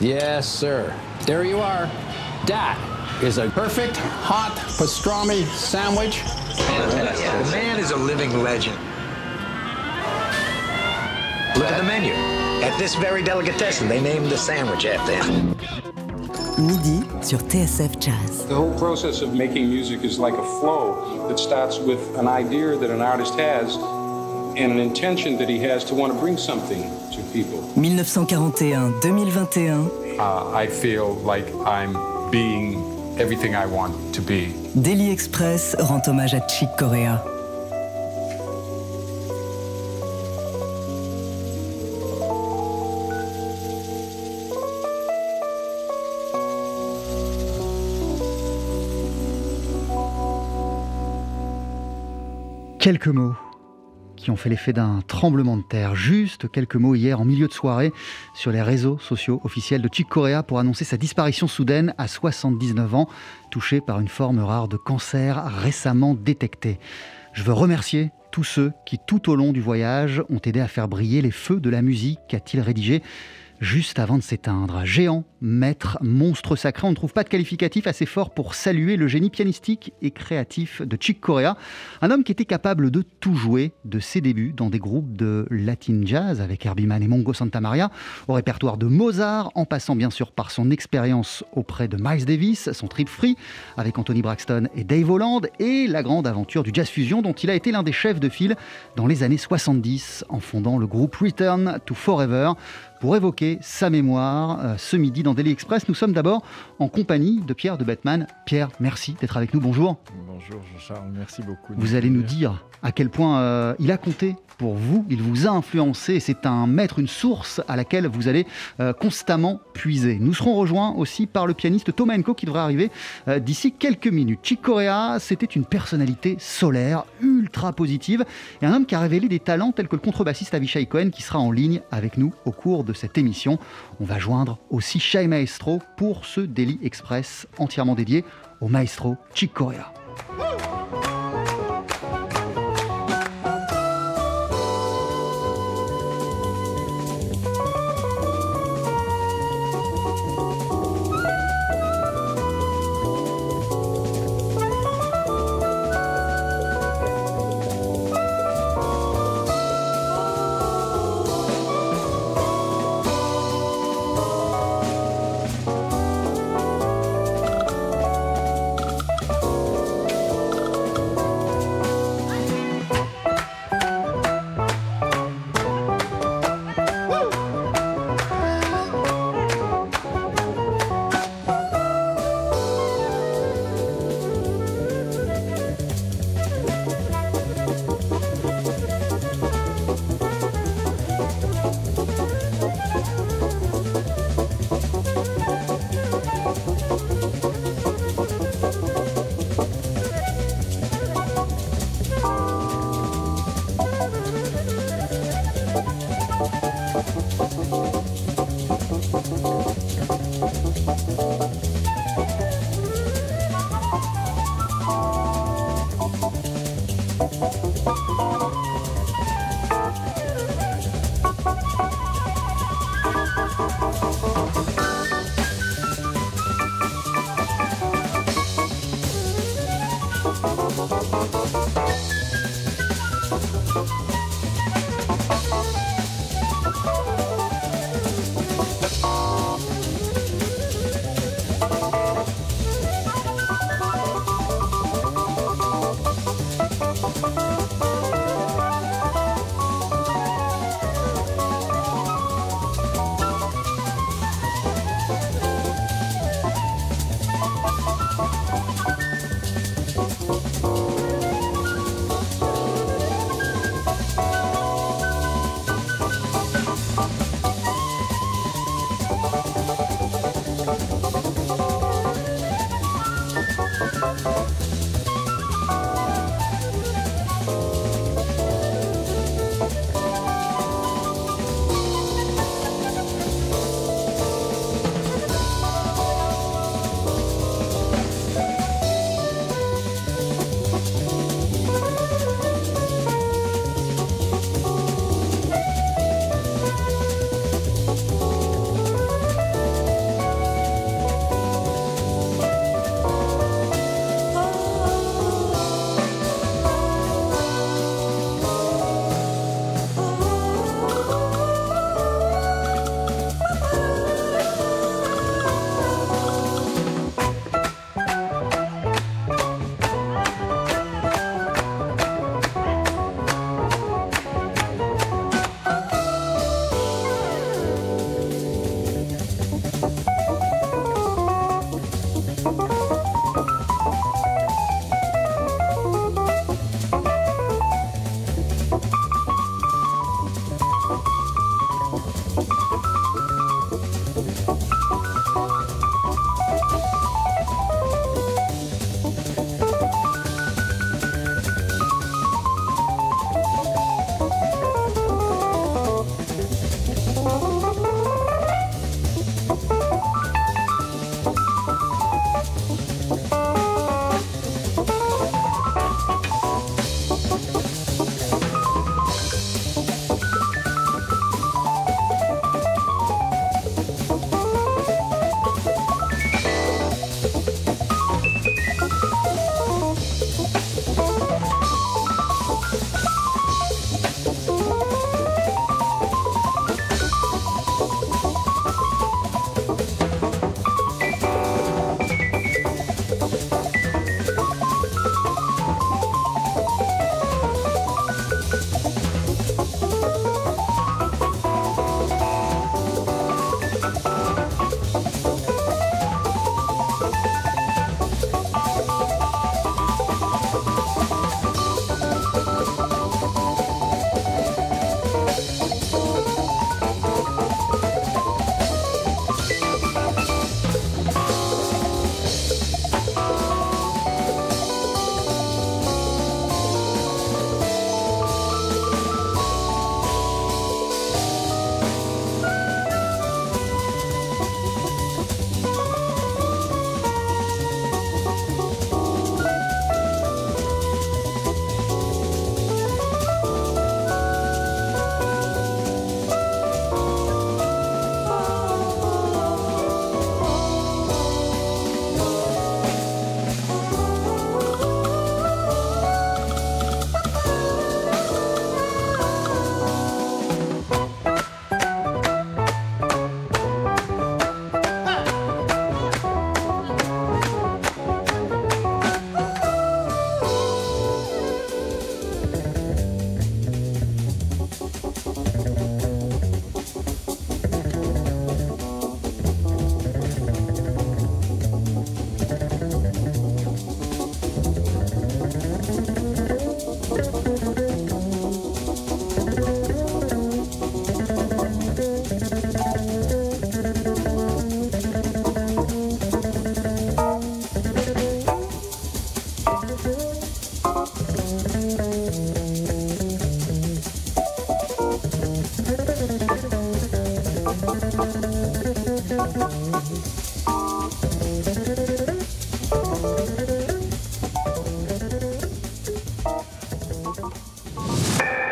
Yes, sir. There you are. That is a perfect hot pastrami sandwich. Fantastic. The man is a living legend. Look at the menu. At this very delicatessen, they named the sandwich after him. Midi sur TSF Jazz. The whole process of making music is like a flow that starts with an idea that an artist has 1941-2021. Uh, I feel like I'm being everything I want to be. Daily Express rend hommage à Chick Corea. Quelques mots ont fait l'effet d'un tremblement de terre. Juste quelques mots hier en milieu de soirée sur les réseaux sociaux officiels de Chick Corea pour annoncer sa disparition soudaine à 79 ans, touché par une forme rare de cancer récemment détectée. Je veux remercier tous ceux qui, tout au long du voyage, ont aidé à faire briller les feux de la musique, qu'a-t-il rédigé juste avant de s'éteindre. Géant, maître, monstre sacré, on ne trouve pas de qualificatif assez fort pour saluer le génie pianistique et créatif de Chick Corea, un homme qui était capable de tout jouer de ses débuts dans des groupes de latin jazz avec Herbie Mann et Mongo Santamaria, au répertoire de Mozart, en passant bien sûr par son expérience auprès de Miles Davis, son trip free avec Anthony Braxton et Dave Holland, et la grande aventure du jazz fusion dont il a été l'un des chefs de file dans les années 70 en fondant le groupe Return to Forever pour évoquer sa mémoire euh, ce midi dans Daily Express. Nous sommes d'abord en compagnie de Pierre de Batman. Pierre, merci d'être avec nous. Bonjour. Bonjour Jean-Charles, merci beaucoup. Vous allez nous dire à quel point euh, il a compté pour vous, il vous a influencé, c'est un maître, une source à laquelle vous allez euh, constamment puiser. Nous serons rejoints aussi par le pianiste Thomas Enko qui devrait arriver euh, d'ici quelques minutes. Chick Corea, c'était une personnalité solaire, ultra positive, et un homme qui a révélé des talents tels que le contrebassiste Avishai Cohen qui sera en ligne avec nous au cours de cette émission. On va joindre aussi Shai Maestro pour ce Daily Express entièrement dédié au maestro Chick Corea.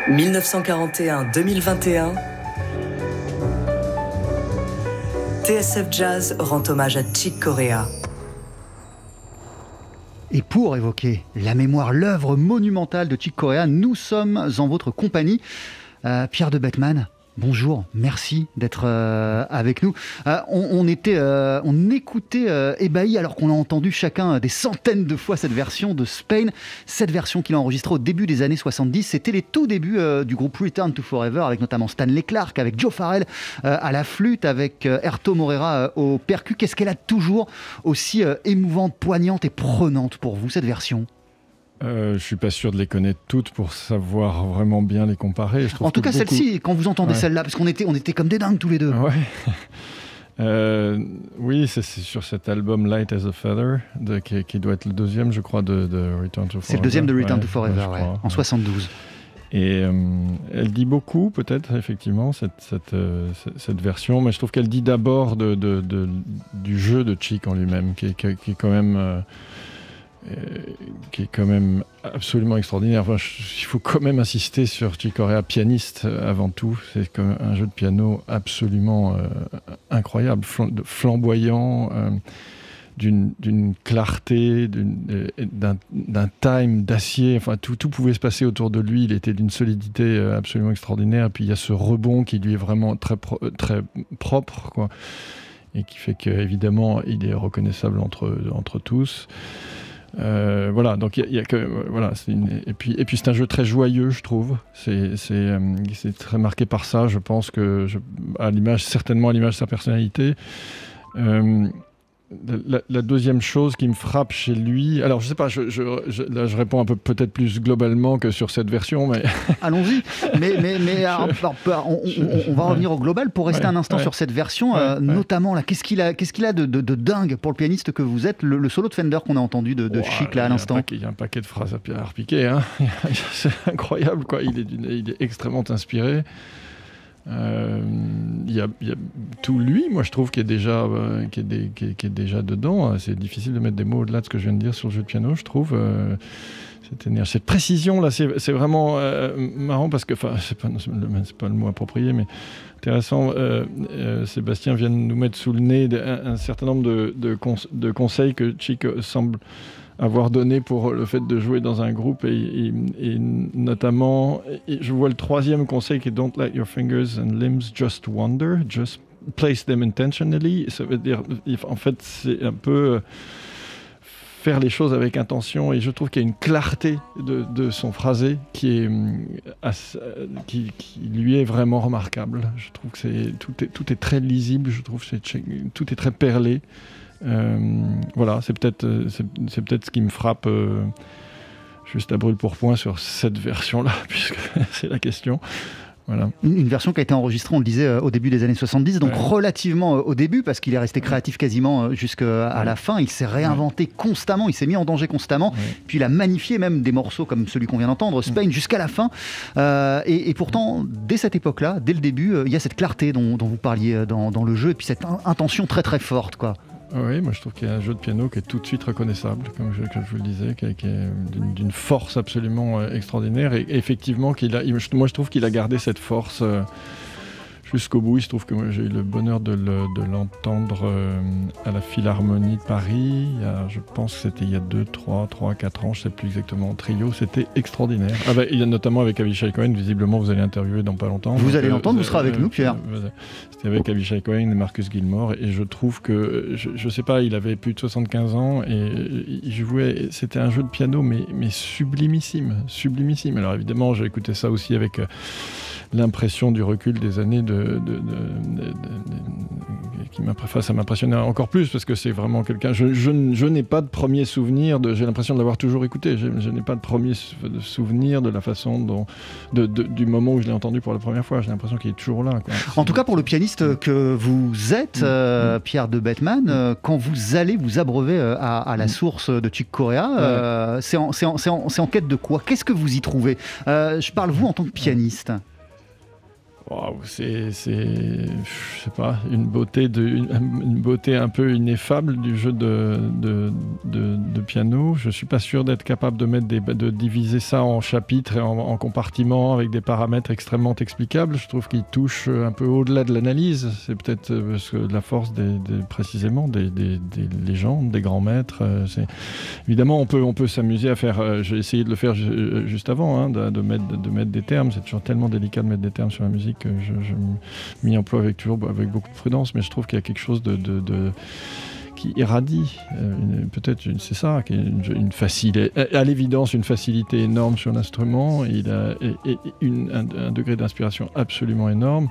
1941-2021, TSF Jazz rend hommage à Chick Corea. Et pour évoquer la mémoire, l'œuvre monumentale de Chick Corea, nous sommes en votre compagnie. Euh, Pierre de Bettman, Bonjour, merci d'être euh, avec nous. Euh, on, était, euh, on écoutait ébahi alors qu'on a entendu chacun des centaines de fois cette version de Spain, cette version qu'il a enregistrée au début des années 70. C'était les tout débuts du groupe Return to Forever avec notamment Stanley Clark, avec Joe Farrell à la flûte, avec Erto Morera au percu. Qu'est-ce qu'elle a toujours aussi émouvante, poignante et prenante pour vous cette version? Euh, je suis pas sûr de les connaître toutes pour savoir vraiment bien les comparer. en tout cas, celle-ci, quand vous entendez celle-là, parce qu'on était, on était comme des dingues tous les deux. Ouais. Euh, oui, c'est sur cet album Light as a Feather, de, qui, doit être le deuxième, je crois, de, Return to Forever. C'est le deuxième de Return to Forever, en 72. Et euh, elle dit beaucoup, peut-être, effectivement, cette, cette, euh, cette, version, mais je trouve qu'elle dit d'abord de, du jeu de Chick en lui-même, qui, qui, est quand même qui est quand même absolument extraordinaire. il faut quand même insister sur Chick pianiste euh, avant tout. C'est un jeu de piano absolument euh, incroyable, flamboyant, d'une clarté, d'un time d'acier. Enfin, tout, pouvait se passer autour de lui. Il était d'une solidité absolument extraordinaire. Et puis il y a ce rebond qui lui est vraiment très, propre, quoi. Et qui fait qu'évidemment, il est reconnaissable entre tous. Euh, voilà, donc il y, a que voilà, et puis et puis c'est un jeu très joyeux, je trouve. C'est c'est euh, très marqué par ça. Je pense que à l'image certainement à l'image de sa personnalité. Euh, la, deuxième chose qui me frappe chez lui, alors je sais pas, je, là je réponds un peu peut-être plus globalement que sur cette version, mais allons-y. Mais, mais, mais on, va revenir au global pour rester un instant sur cette version, euh, notamment là, qu'est-ce qu'il a, qu'est-ce qu'il a de, dingue pour le pianiste que vous êtes, le, solo de Fender qu'on a entendu de, de Chic là à l'instant. Il y a un paquet de phrases à, à repiquer, hein. c'est incroyable quoi. Il est, il est extrêmement inspiré. Euh, il y, a tout lui, moi je trouve, qui est déjà, euh, est déjà dedans. C'est difficile de mettre des mots au-delà de ce que je viens de dire sur le jeu de piano, je trouve. Euh, cette, cette précision là, c'est vraiment marrant parce que, enfin, c'est pas, pas le mot approprié, mais intéressant. Sébastien vient de nous mettre sous le nez un, certain nombre de conseils que Chic semble avoir donné pour le fait de jouer dans un groupe et, notamment, je vois le troisième conseil qui est Don't let your fingers and limbs just wander, just place them intentionally. Ça veut dire, en fait, c'est un peu euh, faire les choses avec intention et je trouve qu'il y a une clarté de, son phrasé qui, est, euh, qui, lui est vraiment remarquable. Je trouve que tout, est, tout est très lisible, je trouve que tout est très perlé. Euh, voilà, c'est peut-être euh, c'est peut-être ce qui me frappe euh, juste à brûle pour point sur cette version-là, puisque c'est la question. Voilà. Une version qui a été enregistrée, on le disait, au début des années 70, donc relativement au début, parce qu'il est resté créatif quasiment jusqu'à la fin. Il s'est réinventé constamment, il s'est mis en danger constamment, puis il a magnifié même des morceaux comme celui qu'on vient d'entendre, Spain, jusqu'à la fin. et, pourtant, dès cette époque-là, dès le début, il y a cette clarté dont, vous parliez dans, dans, le jeu, et puis cette intention très très forte. quoi. Oui, moi je trouve qu'il y a un jeu de piano qui est tout de suite reconnaissable, comme je, vous le disais, qui, est d'une force absolument euh, extraordinaire. Et, effectivement, qu'il a, moi je trouve qu'il a gardé cette force. Euh, jusqu'au bout. Il se trouve que j'ai eu le bonheur de l'entendre euh, à la Philharmonie de Paris. je pense que c'était il y a 2, 3, 3, 4 ans, je ne sais plus exactement, en trio. C'était extraordinaire. Ah bah, il y a notamment avec Avishai Cohen, visiblement vous allez interviewer dans pas longtemps. Vous allez euh, l'entendre, vous, serez avec nous, Pierre. C'était avec Avishai Cohen et Marcus Gilmore. Et je trouve que, je ne sais pas, il avait plus de 75 ans et il jouait, c'était un jeu de piano, mais, mais sublimissime. Sublimissime. Alors évidemment, j'ai écouté ça aussi avec. Euh, l'impression du recul des années de, qui ça m'impressionnait encore plus parce que c'est vraiment quelqu'un. Je, je, n'ai pas de premier souvenir de. J'ai l'impression de l'avoir toujours écouté. Je, n'ai pas de premier souvenir de la façon dont, du moment où je l'ai entendu pour la première fois. J'ai l'impression qu'il est toujours là. En tout cas, pour le pianiste que vous êtes, mm. euh, Pierre de Bettman, mm. euh, quand vous allez vous abreuver euh, à, la mm. source de Chick Corea, c'est en, en, en, quête de quoi? Qu'est-ce que vous y trouvez? Je parle vous en tant que pianiste c'est, je sais pas, une beauté, de, une, beauté un peu ineffable du jeu de, de, de, piano. Je suis pas sûr d'être capable de, mettre des, de diviser ça en chapitres et en, compartiments avec des paramètres extrêmement explicables. Je trouve qu'il touche un peu au-delà de l'analyse. C'est peut-être euh, la force des, précisément des, des, légendes, des grands maîtres. Euh. Évidemment, on peut, on peut s'amuser à faire. Euh, j'ai essayé de le faire juste avant, hein, de, mettre, de mettre des termes. C'est toujours tellement délicat de mettre des termes sur la musique que je, m'y emploie avec, toujours avec beaucoup de prudence, mais je trouve qu'il y a quelque chose qui irradie, euh, peut-être c'est ça, est une, facilité, à l'évidence une facilité énorme sur l'instrument, il a un, degré d'inspiration absolument énorme.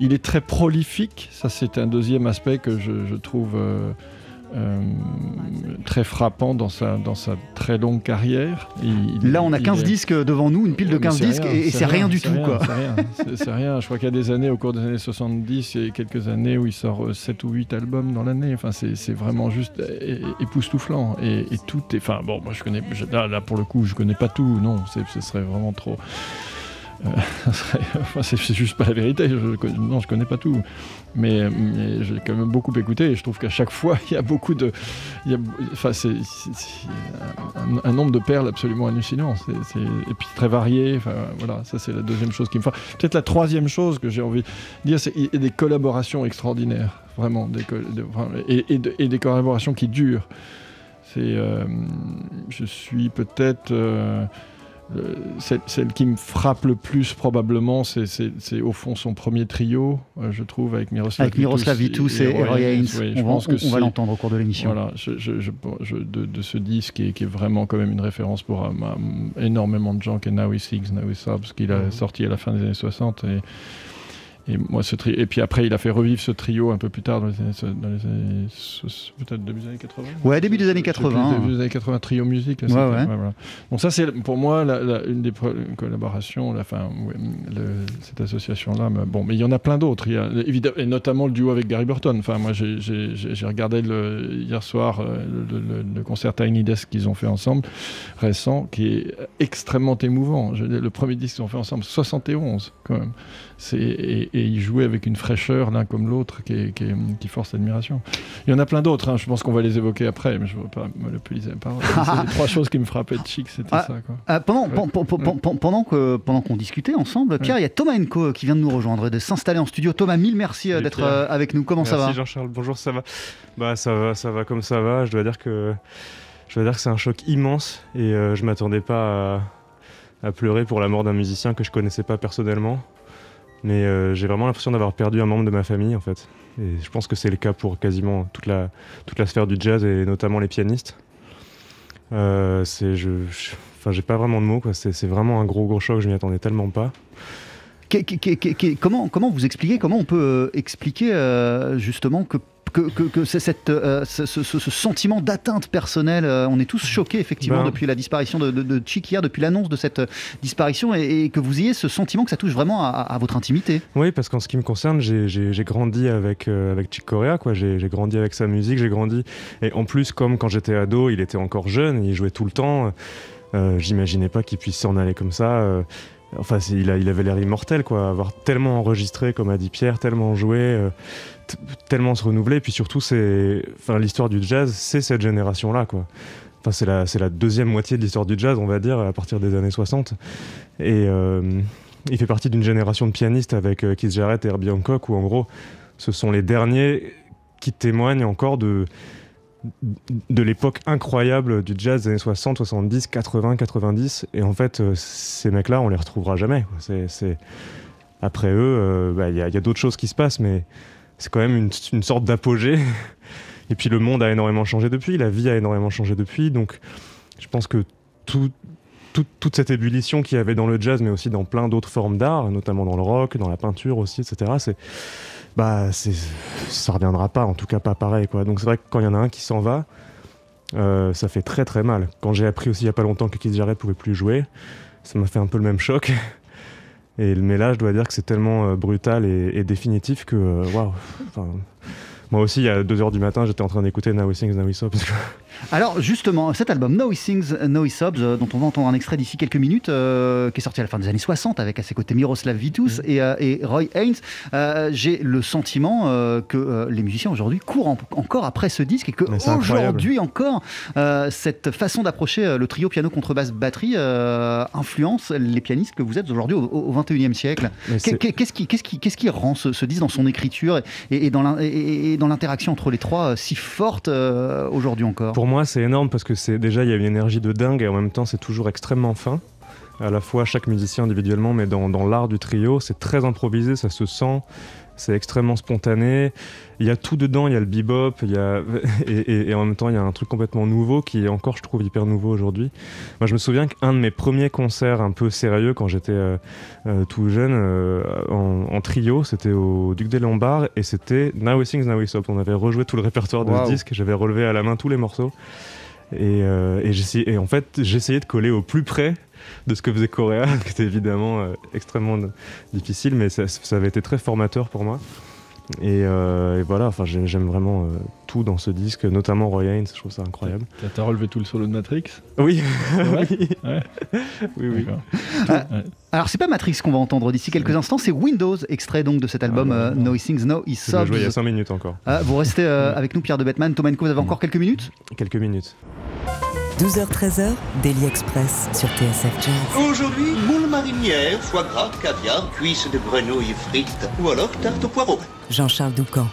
Il est très prolifique, ça c'est un deuxième aspect que je, trouve euh, euh, très frappant dans sa, dans sa très longue carrière. Là, on a 15 disques devant nous, une pile de 15 disques, et c'est rien, du tout. C'est rien, Je crois qu'il y a des années, au cours des années 70, et quelques années où il sort 7 ou 8 albums dans l'année. Enfin, c'est vraiment juste époustouflant. Et, tout est. Enfin, bon, moi, je connais. Là, là, pour le coup, je connais pas tout. Non, ce serait vraiment trop. Euh, c'est juste pas la vérité. Je, non, je connais pas tout, mais, j'ai quand même beaucoup écouté et je trouve qu'à chaque fois il y a beaucoup de, enfin, c'est un, nombre de perles absolument hallucinant. et puis très varié. Voilà, ça c'est la deuxième chose qui me fait. Peut-être la troisième chose que j'ai envie de dire, c'est des collaborations extraordinaires, vraiment, et, des collaborations qui durent. Euh, je suis peut-être euh, celle, qui me frappe le plus probablement, c'est au fond son premier trio, euh, je trouve, avec Miroslav Avec Miroslav Vitus et, Roy Haynes. on, va, l'entendre au cours de l'émission. Voilà, de, ce disque qui est, vraiment quand même une référence pour euh, énormément de gens, qui est Now He Sings, Now He Sobs, qu'il a sorti à la fin des années 60. Et, et moi, ce tri... et puis après, il a fait revivre ce trio un peu plus tard, dans les années, dans les années... peut-être début des années 80. Ouais, début des années 80. Début des années 80, trio musique. Ouais, ouais. voilà. Donc ça, c'est pour moi la, la, une des collaborations, la, fin, le, cette association-là. Mais bon, mais il y en a plein d'autres. Évidemment, et notamment le duo avec Gary Burton. Enfin, moi, j'ai regardé le, hier soir le, le, le, concert Tiny Desk qu'ils ont fait ensemble, récent, qui est extrêmement émouvant. Je, le premier disque qu'ils ont fait ensemble, 71 quand même. Et, et, ils jouaient avec une fraîcheur l'un comme l'autre qui, qui, qui, force l'admiration. Il y en a plein d'autres, hein. je pense qu'on va les évoquer après, mais je ne veux pas monopoliser la parole. C'est les trois choses qui me frappaient de chic, c'était ah, ça. Quoi. Ah, pendant, ouais. pendant, que, pendant qu'on discutait ensemble, Pierre, il ouais. y a Thomas Enco qui vient de nous rejoindre, de s'installer en studio. Thomas, mille merci euh, d'être euh, avec nous. Comment merci ça va Merci Jean-Charles, bonjour, ça va bah, ça va, ça va comme ça va. Je dois dire que, je dois dire que c'est un choc immense et euh, je ne m'attendais pas à, à pleurer pour la mort d'un musicien que je connaissais pas personnellement. Mais euh, j'ai vraiment l'impression d'avoir perdu un membre de ma famille en fait. Et je pense que c'est le cas pour quasiment toute la, toute la sphère du jazz et notamment les pianistes. Euh, c'est, je, enfin, j'ai pas vraiment de mots. Quoi. C'est, vraiment un gros gros choc. Je m'y attendais tellement pas. Comment, comment vous expliquez, comment on peut euh, expliquer justement que que, que, que cette, euh, ce, ce, ce, sentiment d'atteinte personnelle, euh, on est tous choqués effectivement ben... depuis la disparition de, de, de depuis l'annonce de cette disparition, et, et, que vous ayez ce sentiment que ça touche vraiment à, à votre intimité. Oui, parce qu'en ce qui me concerne, j'ai grandi avec, euh, avec Chick Corea, quoi. J'ai grandi avec sa musique, j'ai grandi. Et en plus, comme quand j'étais ado, il était encore jeune, il jouait tout le temps. Euh, J'imaginais pas qu'il puisse s'en aller comme ça. Euh, enfin, il, avait l'air immortel, quoi. Avoir tellement enregistré, comme a dit Pierre, tellement joué, euh, tellement se renouveler. Puis surtout, c'est, l'histoire du jazz, c'est cette génération-là, quoi. Enfin, c'est la, c'est la deuxième moitié de l'histoire du jazz, on va dire, à partir des années 60. Et euh, il fait partie d'une génération de pianistes avec euh, Keith Jarrett et Herbie Hancock, où en gros, ce sont les derniers qui témoignent encore de de l'époque incroyable du jazz des années 60, 70, 80, 90. Et en fait, euh, ces mecs-là, on les retrouvera jamais. C'est. Après eux, il euh, bah, y a, y a d'autres choses qui se passent, mais c'est quand même une, sorte d'apogée. Et puis le monde a énormément changé depuis, la vie a énormément changé depuis. Donc je pense que tout, tout, toute cette ébullition qu'il y avait dans le jazz, mais aussi dans plein d'autres formes d'art, notamment dans le rock, dans la peinture aussi, etc., c'est bah ça reviendra pas, en tout cas pas pareil quoi. Donc c'est vrai que quand il y en a un qui s'en va, euh, ça fait très très mal. Quand j'ai appris aussi il y a pas longtemps que Keith Jarrett pouvait plus jouer, ça m'a fait un peu le même choc. Et mais là, je dois dire que c'est tellement euh, brutal et, définitif que waouh. Wow, moi aussi, à 2h du matin, j'étais en train d'écouter Now He Sings, Now He Sobs. Alors, justement, cet album Now He Sings, Now He Sobs, euh, dont on va entendre un extrait d'ici quelques minutes, euh, qui est sorti à la fin des années 60, avec à ses côtés Miroslav Vitus mmh. et, euh, et, Roy Haynes, euh, j'ai le sentiment euh, que les musiciens aujourd'hui courent en, encore après ce disque et que aujourd'hui encore, cette façon d'approcher le trio piano, contrebasse, batterie influence les pianistes que vous êtes aujourd'hui au, au 21e siècle. Qu'est-ce qui, qu qui, qu qui, rend ce, ce, disque dans son écriture et, et dans l'interaction entre les trois si forte aujourd'hui encore? Pour moi, c'est énorme parce que c'est déjà il y a une énergie de dingue et en même temps, c'est toujours extrêmement fin. À la fois chaque musicien individuellement, mais dans l'art du trio, c'est très improvisé, ça se sent, c'est extrêmement spontané. Il y a tout dedans, il y a le bebop, il y a et, et, et, en même temps il y a un truc complètement nouveau qui est encore, je trouve, hyper nouveau aujourd'hui. Moi, je me souviens qu'un de mes premiers concerts un peu sérieux quand j'étais euh, euh, tout jeune euh, en, en, trio, c'était au Duc des Lombards et c'était Now We Sing, Now We Stop. On avait rejoué tout le répertoire de wow. ce disque, j'avais relevé à la main tous les morceaux. Et, euh, et, et, en fait, j'essayais de coller au plus près de ce que faisait Coréa, qui était évidemment euh, extrêmement difficile, mais ça, ça, avait été très formateur pour moi. Et, euh, et voilà, enfin, j'aime vraiment euh, tout dans ce disque, notamment Roy Haynes, je trouve ça incroyable. T'as relevé tout le solo de Matrix? Oui. oui. Ouais. oui, oui. Euh, alors c'est pas Matrix qu'on va entendre d'ici quelques instants, c'est Windows, extrait donc de cet album ah, No He Sings, No He Sobs. il y a 5 minutes encore. Euh, vous restez avec nous Pierre de Bettman, Thomas vous avez encore quelques minutes? Quelques minutes. 12h-13h, Daily Express sur TSF Jazz. Aujourd'hui, moule marinière, foie gras, caviar, cuisses de grenouille frites ou alors tarte au poireau. Jean-Charles Doucan.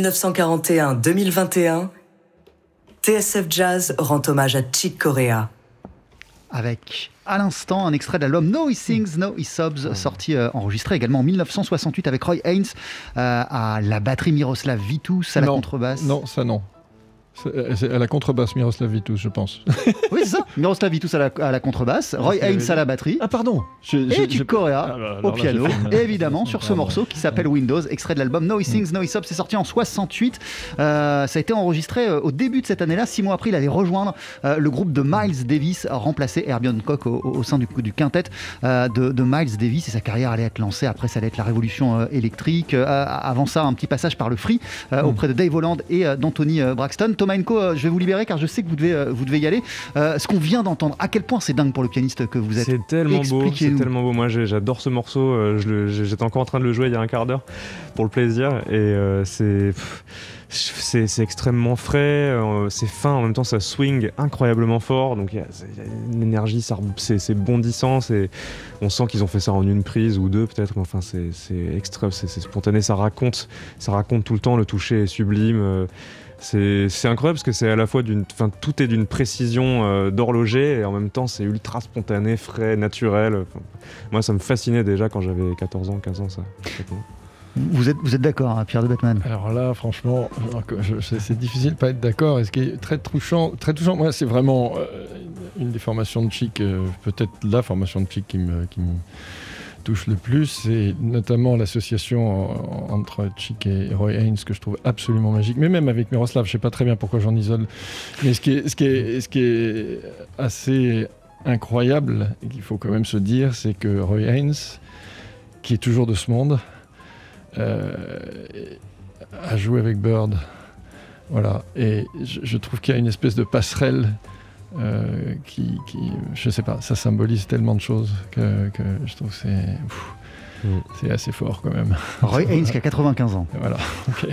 1941-2021, TSF Jazz rend hommage à Chick Corea. Avec à l'instant un extrait de l'album No He Sings, No He Sobs, sorti euh, enregistré également en 1968 avec Roy Haynes euh, à la batterie Miroslav Vitus à la Non, contrebasse. Non, ça non. C'est c'est à la contrebasse Miroslav Vitus, je pense. Oui, c'est ça. Miroslav Vitus à la, à la contrebasse, Roy c'est- Haynes à la batterie. Ah pardon je- je- Et je- Chick Corea Ah, bah, au piano, et évidemment sur ce morceau qui s'appelle Windows, extrait de l'album No He Sings, No He Sobs, c'est sorti en 68. Euh, ça a été enregistré euh, au début de cette année-là. Six mois après, il allait rejoindre euh, le groupe de Miles Davis, remplacer Herbie Hancock au, au- sein du, du quintet euh, de, de Miles Davis. Et sa carrière allait être lancée. Après, ça allait être la révolution euh, électrique. Euh, avant ça, un petit passage par le free euh, auprès de Dave Holland et euh, d'Anthony euh, Braxton. Thomas Enco, euh, je vais vous libérer car je sais que vous devez, euh, vous devez y aller. Euh, ce qu'on vient d'entendre, à quel point c'est dingue pour le pianiste que vous êtes. C'est tellement beau, c'est tellement beau. Moi, j'adore ce morceau. J'étais encore en train de le jouer il y a un quart d'heure pour le plaisir, et euh, c'est extrêmement frais, euh, c'est fin. En même temps, ça swing incroyablement fort. Donc il y a, y une énergie, c'est bondissant. On sent qu'ils ont fait ça en une prise ou deux peut-être. mais Enfin, c'est spontané. Ça raconte, ça raconte tout le temps. Le toucher est sublime. euh, c'est incroyable parce que c'est à la fois d'une. Enfin, tout est d'une précision euh, d'horloger et en même temps c'est ultra spontané, frais, naturel. Enfin, moi ça me fascinait déjà quand j'avais 14 ans, 15 ans ça. Vous êtes, vous êtes d'accord, hein, Pierre de Batman? Alors là, franchement, c'est c'est difficile de pas être d'accord. Et ce qui est très touchant, très touchant, moi, c'est vraiment euh, une des formations de Chic, euh, peut-être la formation de Chic qui me, qui me touche le plus, c'est notamment l'association en- entre Chic et Roy Haynes que je trouve absolument magique. Mais même avec Miroslav, je sais pas très bien pourquoi j'en isole. Mais ce qui est, assez incroyable, et qu'il faut quand même se dire, c'est que Roy Haynes, qui est toujours de ce monde, euh, a joué avec Bird. Voilà. Et je trouve qu'il y a une espèce de passerelle euh, qui, qui, je sais pas, ça symbolise tellement de choses que, que je trouve que c'est, Mm. c'est assez fort quand même. Roy Haynes qui a 95 ans. Voilà. ok.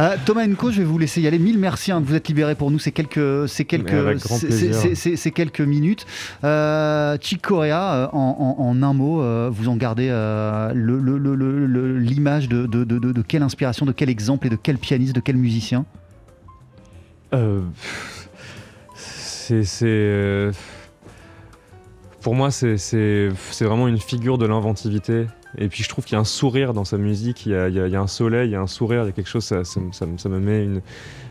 Euh, Thomas Enco, je vais vous laisser y aller. Mille merci hein, de vous être libéré pour nous. C'est quelques, minutes. Euh, Chick Corea, euh, en, en- en un mot, euh, vous en gardez euh, le- le- le- le- le- l'image de, de, de- de- de quelle inspiration, de quel exemple et de quel pianiste, de quel musicien? Euh, c'est. euh, Pour moi, c'est- vraiment une figure de l'inventivité. Et puis je trouve qu'il y a un sourire dans sa musique, il y a, un soleil, il y a un sourire, il y a quelque chose, ça, ça me- ça ça me met une.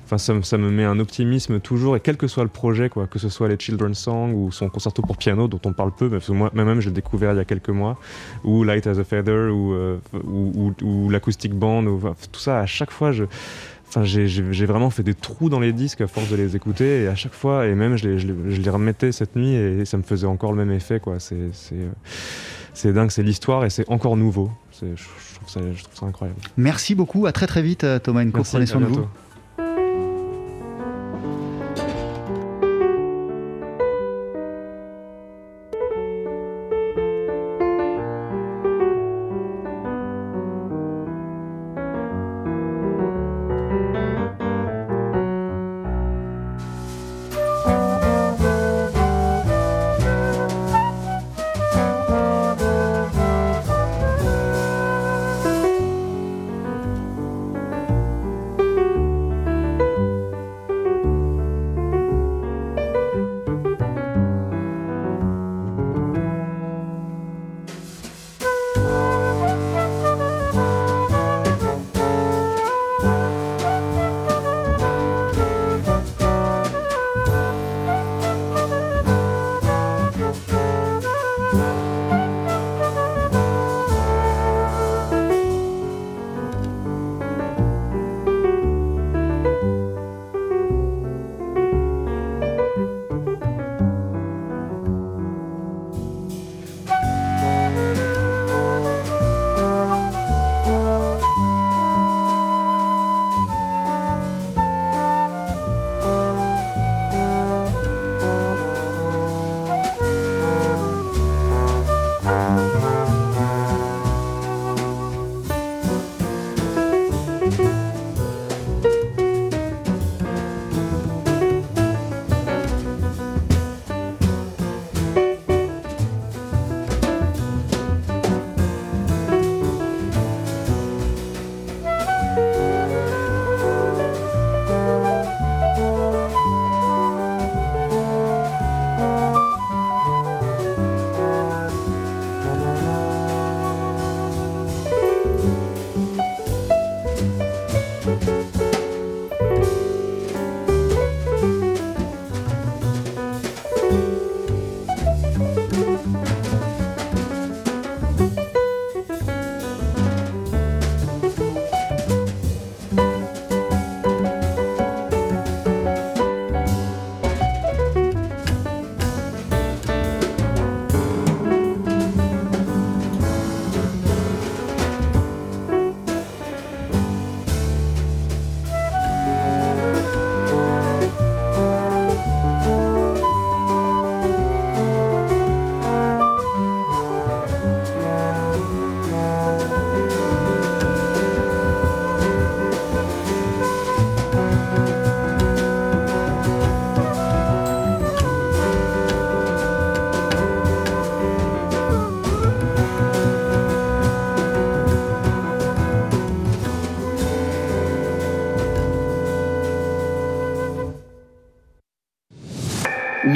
Enfin, ça, me- met un optimisme toujours, et quel que soit le projet, quoi, que ce soit les Children's Song ou son concerto pour piano, dont on parle peu, parce que moi, même, je l'ai découvert il y a quelques mois, ou Light as a Feather, ou, euh, ou, ou- ou l'Acoustic Band, ou, tout ça, à chaque fois, je, Enfin, j'ai- vraiment fait des trous dans les disques à force de les écouter et à chaque fois, et même je les, je les- je les remettais cette nuit et ça me faisait encore le même effet. quoi. C'est dingue, c'est l'histoire et c'est encore nouveau. Je, trouve ça, je trouve ça incroyable. Merci beaucoup. À très très vite, euh, Thomas Enco. Prenez soin de vous.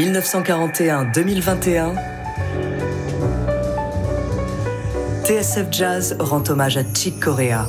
1941-2021, TSF Jazz rend hommage à Chick Corea.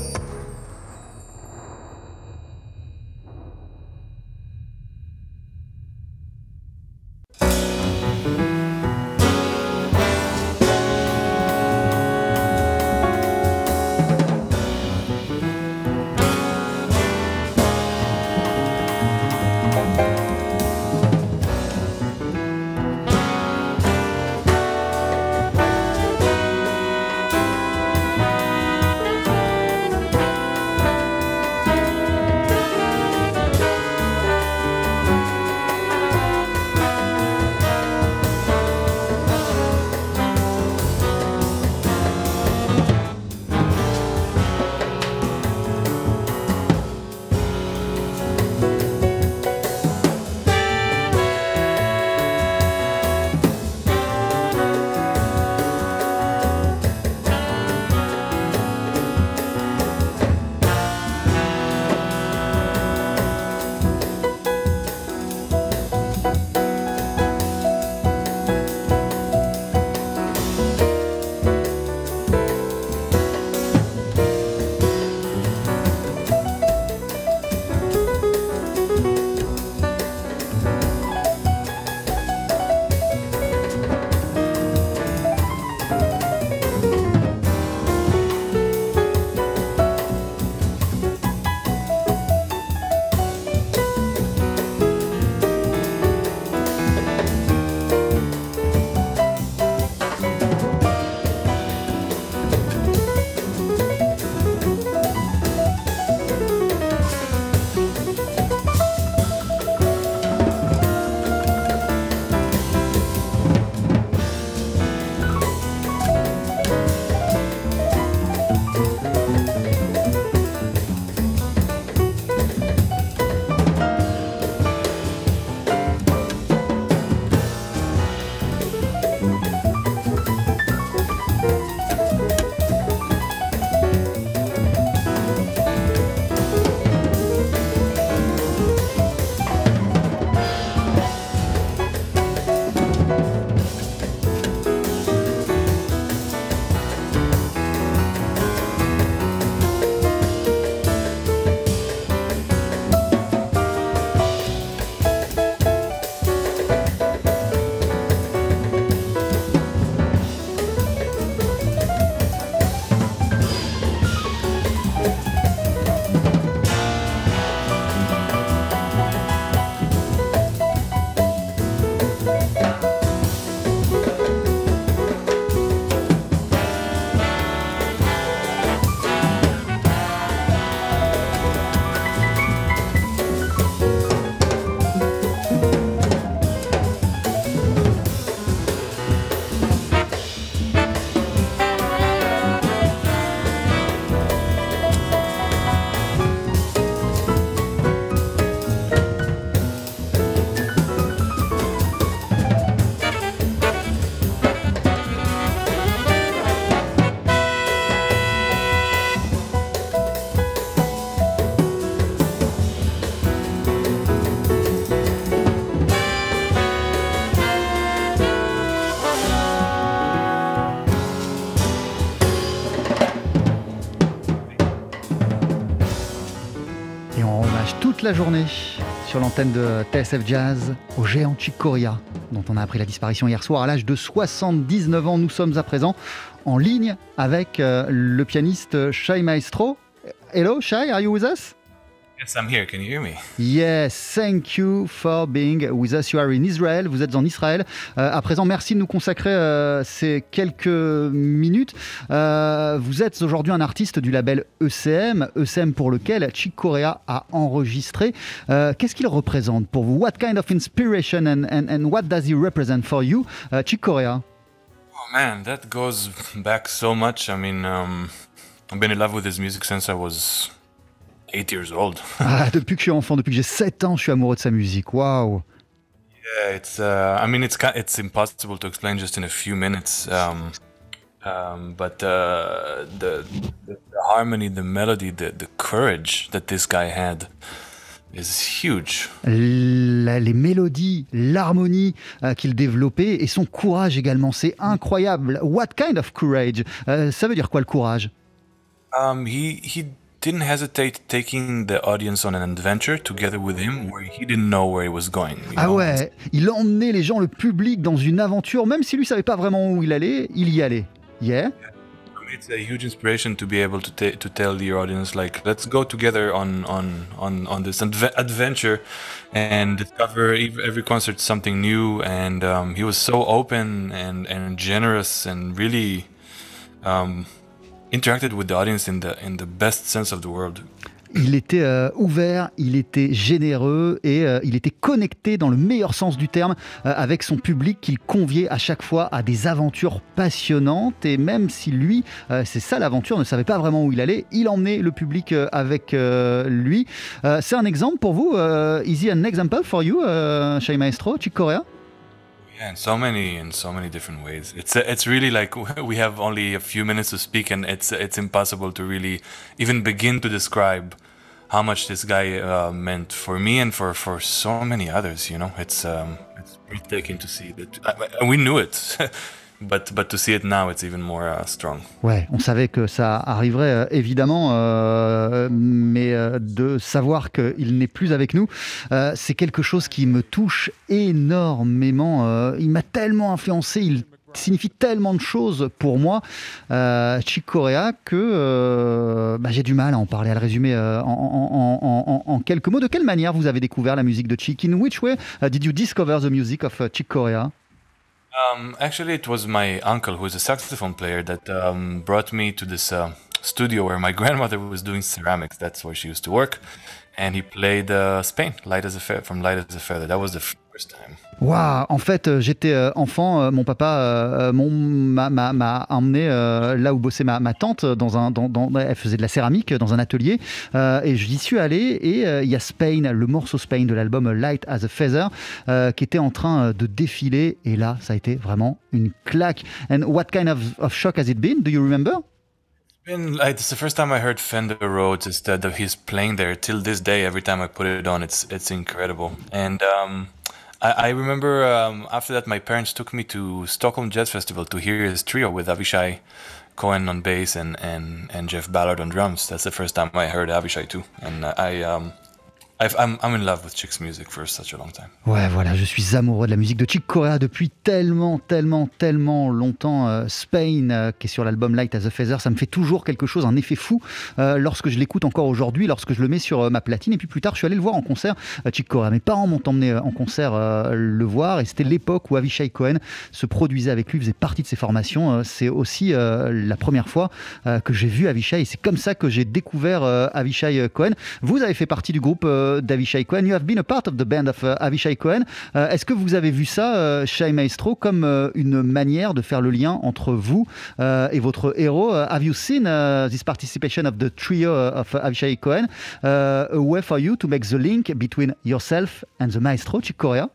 La journée sur l'antenne de TSF Jazz au géant Chick Corea, dont on a appris la disparition hier soir à l'âge de 79 ans. Nous sommes à présent en ligne avec euh, le pianiste Shai Maestro. Hello Shai, are you with us? Yes, I'm here. Can you hear me? Yes, thank you for being with us. You are in Israel. Vous êtes en Israël. Euh, à présent, merci de nous consacrer euh, ces quelques minutes. Euh, vous êtes aujourd'hui un artiste du label ECM, ECM pour lequel Chick Corea a enregistré. Euh, Qu'est-ce qu'il représente pour vous? What kind of inspiration and, and, and what does he represent for you, uh, Chick Corea? Oh man, that goes back so much. I mean, um, I've been in love with his music since I was eight years old. Ah, depuis que je suis enfant, depuis que j'ai 7 ans, je suis amoureux de sa musique. Waouh! yeah, it's. Uh, I mean, it's it's impossible to explain just in a few minutes. Um, um, but uh, the, the the harmony, the melody, the the courage that this guy had. is huge. La- les mélodies, l'harmonie euh, qu'il développait et son courage également, c'est incroyable. What kind of courage? Euh, Ça veut dire quoi le courage? Um, he he didn't hesitate taking the audience on an adventure together with him where he didn't know where he was going. Ah know? ouais, il emmenait les gens, le public dans une aventure, même si lui savait pas vraiment où il allait, il y allait. Yeah It's a huge inspiration to be able to to tell your audience like, let's go together on on on on this adventure, and discover every concert something new. And um, he was so open and and generous and really um, interacted with the audience in the in the best sense of the word. Il était euh, ouvert, il était généreux et euh, il était connecté dans le meilleur sens du terme euh, avec son public qu'il conviait à chaque fois à des aventures passionnantes. Et même si lui, c'est ça l'aventure, ne savait pas vraiment où il allait, il emmenait le public avec lui. C'est un exemple pour vous Is it an example for you, Maestro, Chick Corea So many in so many different ways. It's it's really like we have only a few minutes to speak, and it's it's impossible to really even begin to describe how much this guy uh, meant for me and for for so many others. You know, it's um, it's breathtaking to see that. I, I- we knew it, but but to see it now, it's even more uh, strong. Ouais, on savait que ça arriverait euh, évidemment, euh, mais euh, de savoir qu'il n'est plus avec nous, c'est quelque chose qui me touche énormément. Il m'a tellement influencé, il signifie tellement de choses pour moi, euh, Chick Corea, que bah, j'ai du mal à en parler, à le résumer en, quelques mots. De quelle manière vous avez découvert la musique de Chick? In which way did you discover the music of Chick Corea? Um, actually, it was my uncle, who is a saxophone player, that um, brought me to this uh, studio where my grandmother was doing ceramics. That's where she used to work, and he played uh, Spain, "Light as a Feather" from "Light as a Feather." That was the first time. Waouh En fait, euh, j'étais euh, enfant, euh, mon papa m'a emmené là où bossait ma, ma tante, dans un, dans, dans- elle faisait de la céramique dans un atelier, euh, et j'y suis allé, et il y a Spain, le morceau Spain de l'album Light as a Feather, euh, qui était en train de défiler, et là, ça a été vraiment une claque. And what kind of, of shock has it been? Do you remember? Been it's the first time I heard Fender Rhodes instead of his playing there. Till this day, every time I put it on, it's it's incredible. And um, I, I remember um, after that, my parents took me to Stockholm Jazz Festival to hear his trio with Avishai Cohen on bass and and and Jeff Ballard on drums. That's the first time I heard Avishai too, and I um, I'm I'm in love with Chick's music for such a long time. Ouais, voilà, je suis amoureux de la musique de Chick Corea depuis tellement, tellement, tellement longtemps. Euh, Spain, euh, qui est sur l'album Light as a Feather, ça me fait toujours quelque chose, un effet fou euh, lorsque je l'écoute encore aujourd'hui, lorsque je le mets sur ma platine. Et puis plus tard, je suis allé le voir en concert, Chick Corea. Mes parents m'ont emmené en concert le voir, et c'était l'époque où Avishai Cohen se produisait avec lui, faisait partie de ses formations. C'est aussi la première fois que j'ai vu Avishai, et c'est comme ça que j'ai découvert Avishai Cohen. Vous avez fait partie du groupe d'Avishai Cohen. You have been a part of the band of uh, Avishai Cohen. Euh, Est-ce que vous avez vu ça, euh, Shai Maestro, comme euh, une manière de faire le lien entre vous euh, et votre héros? Have you seen uh, this participation of the trio uh, of Avishai Cohen? A way for you to make the link between yourself and the Maestro, Chick Corea?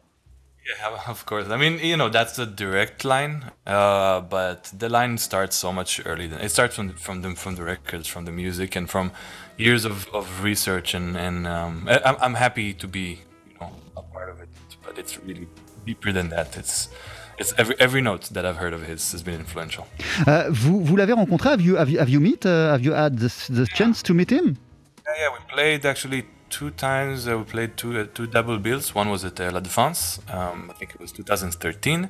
Yeah, of course. I mean, you know, that's the direct line, uh, but the line starts so much earlier. Than, it starts from from the from the records, from the music, and from years of, of research. And and um, I, I'm I'm happy to be, you know, a part of it. But it's really deeper than that. It's it's every every note that I've heard of his has been influential. Euh, vous vous l'avez rencontré Have you, have you, have you meet uh, Have you had the, the chance to meet him Yeah, yeah, we played actually two times. Uh, we played two uh, two double bills. One was at uh, La Défense, um, I think it was 2013,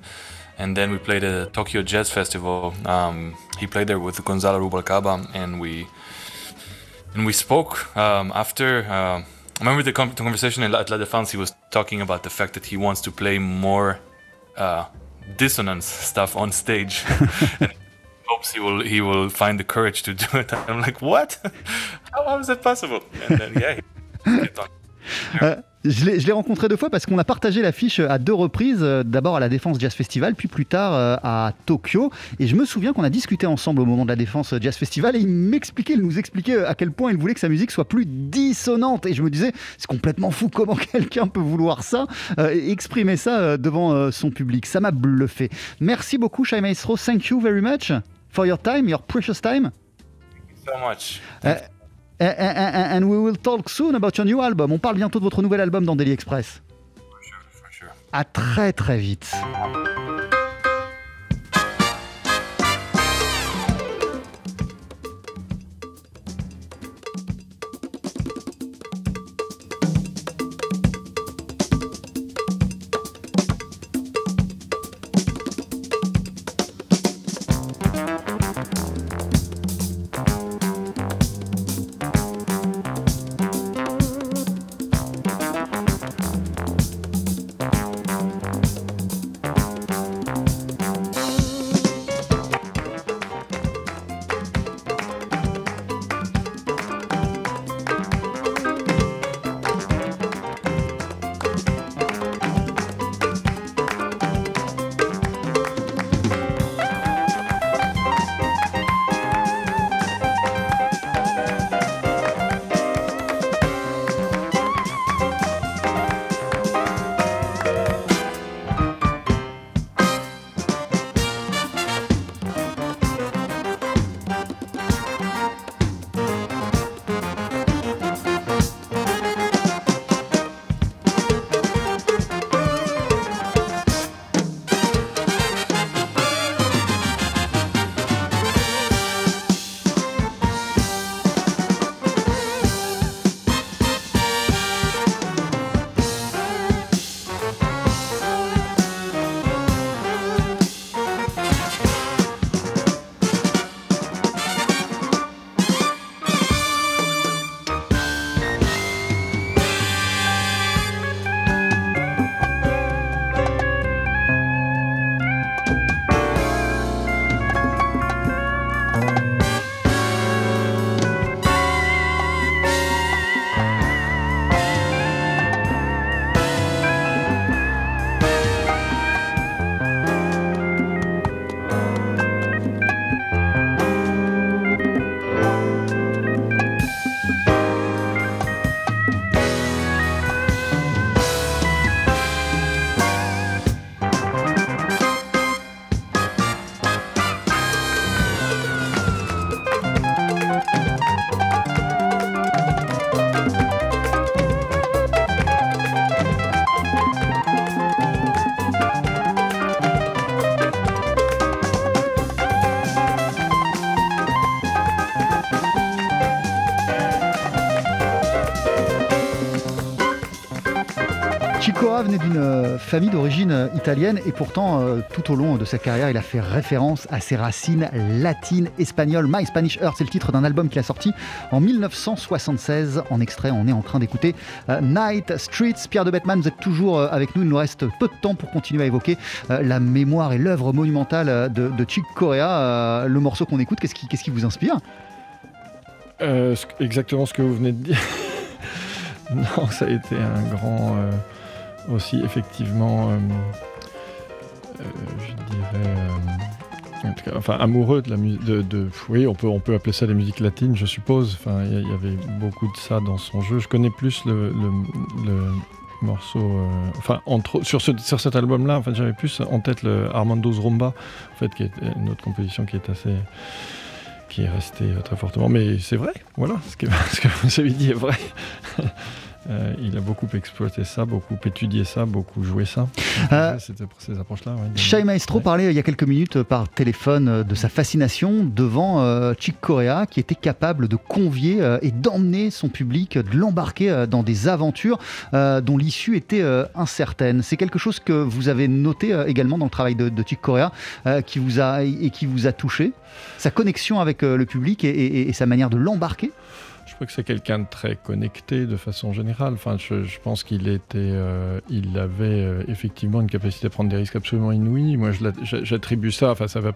and then we played at Tokyo Jazz Festival. Um, he played there with Gonzalo Rubalcaba, and we and we spoke um, after. Uh, I remember the, con- the conversation at La, Défense. He was talking about the fact that he wants to play more uh, dissonance stuff on stage. and hopes he will he will find the courage to do it. I'm like, what? how, how is that possible? And then yeah, he kept on. Euh, je l'ai rencontré deux fois parce qu'on a partagé l'affiche à deux reprises, euh, d'abord à la Défense Jazz Festival, puis plus tard euh, à Tokyo. Et je me souviens qu'on a discuté ensemble au moment de la Défense Jazz Festival et il m'expliquait, il nous expliquait à quel point il voulait que sa musique soit plus dissonante. Et je me disais, c'est complètement fou comment quelqu'un peut vouloir ça et exprimer ça devant son public. Ça m'a bluffé. Merci beaucoup, Shai Maestro. Thank you very much for your time, your precious time. so much. Euh, And, we will talk soon about your new album. On parle bientôt de votre nouvel album dans Daily Express. À très très vite. D'une euh, famille d'origine euh, italienne et pourtant, euh, tout au long de sa carrière, il a fait référence à ses racines latines, espagnoles. My Spanish Earth, c'est le titre d'un album qu'il a sorti en 1976. En extrait, on est en train d'écouter Night Streets. Pierre de Bettman, vous êtes toujours avec nous. Il nous reste peu de temps pour continuer à évoquer la mémoire et l'œuvre monumentale de, de Chick Corea. le morceau qu'on écoute, qu'est-ce qui, qui, vous inspire? Exactement ce que vous venez de dire. non, ça a été un grand aussi effectivement, euh, euh, je dirais, euh, enfin amoureux de la musique, de, oui, on peut, on peut appeler ça la musique latine, je suppose. Enfin, il y, avait beaucoup de ça dans son jeu. Je connais plus le, morceau, enfin entre, sur, sur cet album-là, en j'avais plus en tête le Armando's Rumba, en fait, qui est une autre composition qui est assez qui est resté très fortement. Mais c'est vrai, voilà, ce que, ce que vous avez dit est vrai. Euh, il a beaucoup exploité ça, beaucoup étudié ça, beaucoup joué ça. Euh, ces approches-là. Shai Maestro parlait il y a quelques minutes par téléphone de sa fascination devant euh, Chick Corea, qui était capable de convier et d'emmener son public, de l'embarquer dans des aventures dont l'issue était incertaine. C'est quelque chose que vous avez noté également dans le travail de, Chick Corea, qui vous a et qui vous a touché, sa connexion avec le public et sa manière de l'embarquer? Je crois que c'est quelqu'un de très connecté de façon générale. Enfin, je, pense qu'il était, euh, il avait euh, effectivement une capacité à prendre des risques absolument inouïs. Moi, j'attribue ça. Enfin, ça va.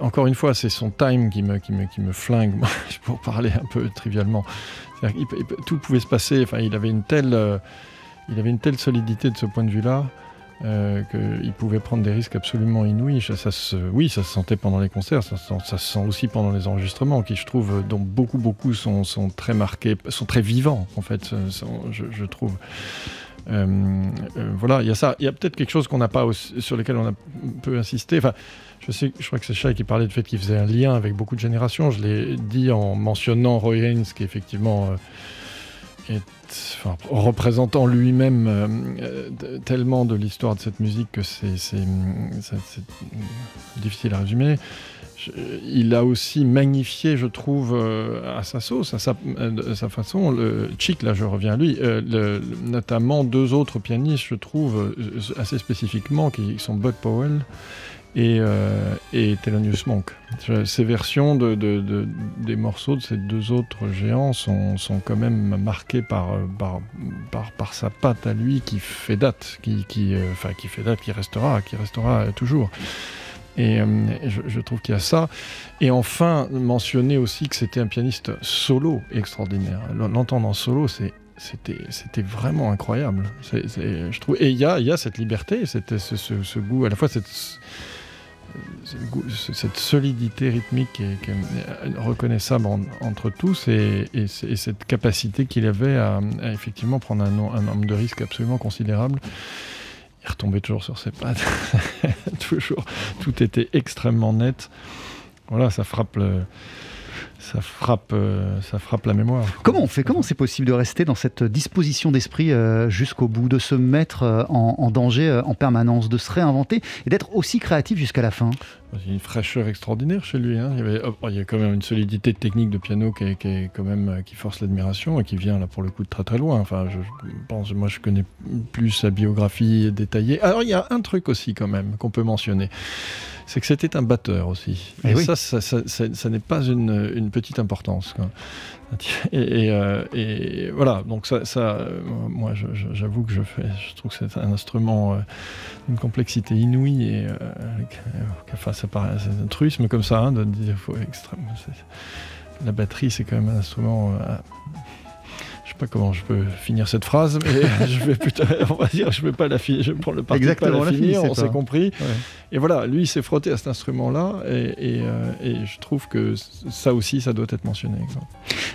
Encore une fois, c'est son time qui me, qui me, qui me flingue. pour parler un peu trivialement, tout pouvait se passer. Enfin, il avait une telle, euh, il avait une telle solidité de ce point de vue-là. Euh, qu'il pouvait prendre des risques absolument inouïs. Ça, se, oui, ça se sentait pendant les concerts, ça, se sent aussi pendant les enregistrements, qui je trouve, dont beaucoup, beaucoup sont, très marqués, sont très vivants, en fait, je, je trouve. voilà, il y a ça. Il y a peut-être quelque chose qu'on n'a pas sur lequel on a peu insisté. Enfin, je sais, je crois que c'est Chai qui parlait du fait qu'il faisait un lien avec beaucoup de générations. Je l'ai dit en mentionnant Roy Haynes, qui effectivement est représentant lui-même euh, tellement de l'histoire de cette musique que c'est difficile à résumer. il a aussi magnifié, je trouve, euh, à sa sauce, à sa, sa façon, le Chic, là je reviens à lui, euh, notamment deux autres pianistes, je trouve, assez spécifiquement, qui sont Bud Powell et, euh, et Thelonious Monk. Ces versions de, des morceaux de ces deux autres géants sont, sont quand même marquées par, par, par, sa patte à lui qui fait date, qui, qui, euh, qui fait date, qui restera, qui restera toujours. Et, euh, je, trouve qu'il y a ça. Et enfin, mentionner aussi que c'était un pianiste solo extraordinaire. L'entendre en solo, c'est c'était c'était vraiment incroyable. je trouve. Et il y a, y a cette liberté, ce, ce, ce, goût, à la fois cette, cette solidité rythmique qui reconnaissable entre tous et, cette capacité qu'il avait à, effectivement prendre un, nombre de risques absolument considérable. Il retombait toujours sur ses pattes, toujours, tout était extrêmement net. Voilà, ça frappe le, ça frappe, euh, ça frappe la mémoire. Comment on fait Comment c'est possible de rester dans cette disposition d'esprit euh, jusqu'au bout, de se mettre euh, en, danger en permanence, de se réinventer et d'être aussi créatif jusqu'à la fin? Une fraîcheur extraordinaire chez lui. Hein. Il, y avait, oh, il, y a quand même une solidité technique de piano qui, est, quand même qui force l'admiration et qui vient là pour le coup de très très loin. Enfin, je, pense, moi je connais plus sa biographie détaillée. Alors il y a un truc aussi quand même qu'on peut mentionner c'est que c'était un batteur aussi. Eh et, ça, ça, n'est pas une, petite importance. Euh, et, voilà, donc ça, euh, moi j'avoue que je, fais, je trouve que c'est un instrument euh, d'une complexité inouïe et enfin ça paraît un truisme comme ça hein, de dire faut extrême. La batterie c'est quand même un instrument pas comment je peux finir cette phrase, mais je vais plutôt, on va dire, je vais pas la finir, je prends le parti Exactement, pas la, finir, on s'est compris. Et voilà, lui, il s'est frotté à cet instrument-là, et, euh, et, je trouve que ça aussi, ça doit être mentionné.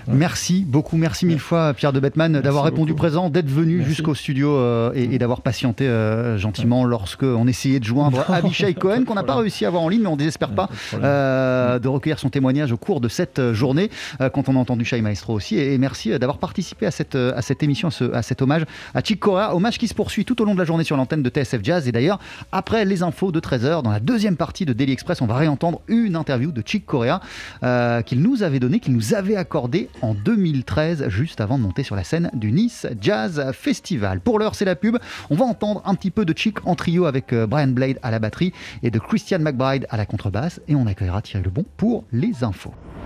Merci beaucoup, merci mille fois, Pierre de Bettman, d'avoir répondu présent, d'être venu jusqu'au studio euh, et, d'avoir patienté euh, gentiment lorsque on essayait de joindre Abishai Cohen, qu'on n'a pas réussi à avoir en ligne, mais on désespère pas de recueillir son témoignage au cours de cette journée, quand on a entendu Shai Maestro aussi. Et, merci d'avoir participé à cette, à cette émission, à, cet hommage à Chick Corea, hommage qui se poursuit tout au long de la journée sur l'antenne de TSF Jazz. Et d'ailleurs, après les infos de 13h, dans la deuxième partie de Daily Express, on va réentendre une interview de Chick Corea euh, qu'il nous avait donnée, qu'il nous avait accordée en 2013, juste avant de monter sur la scène du Nice Jazz Festival. Pour l'heure, c'est la pub. On va entendre un petit peu de Chick en trio avec euh, Brian Blade à la batterie et de Christian McBride à la contrebasse. Et on accueillera Thierry Lebon pour les infos.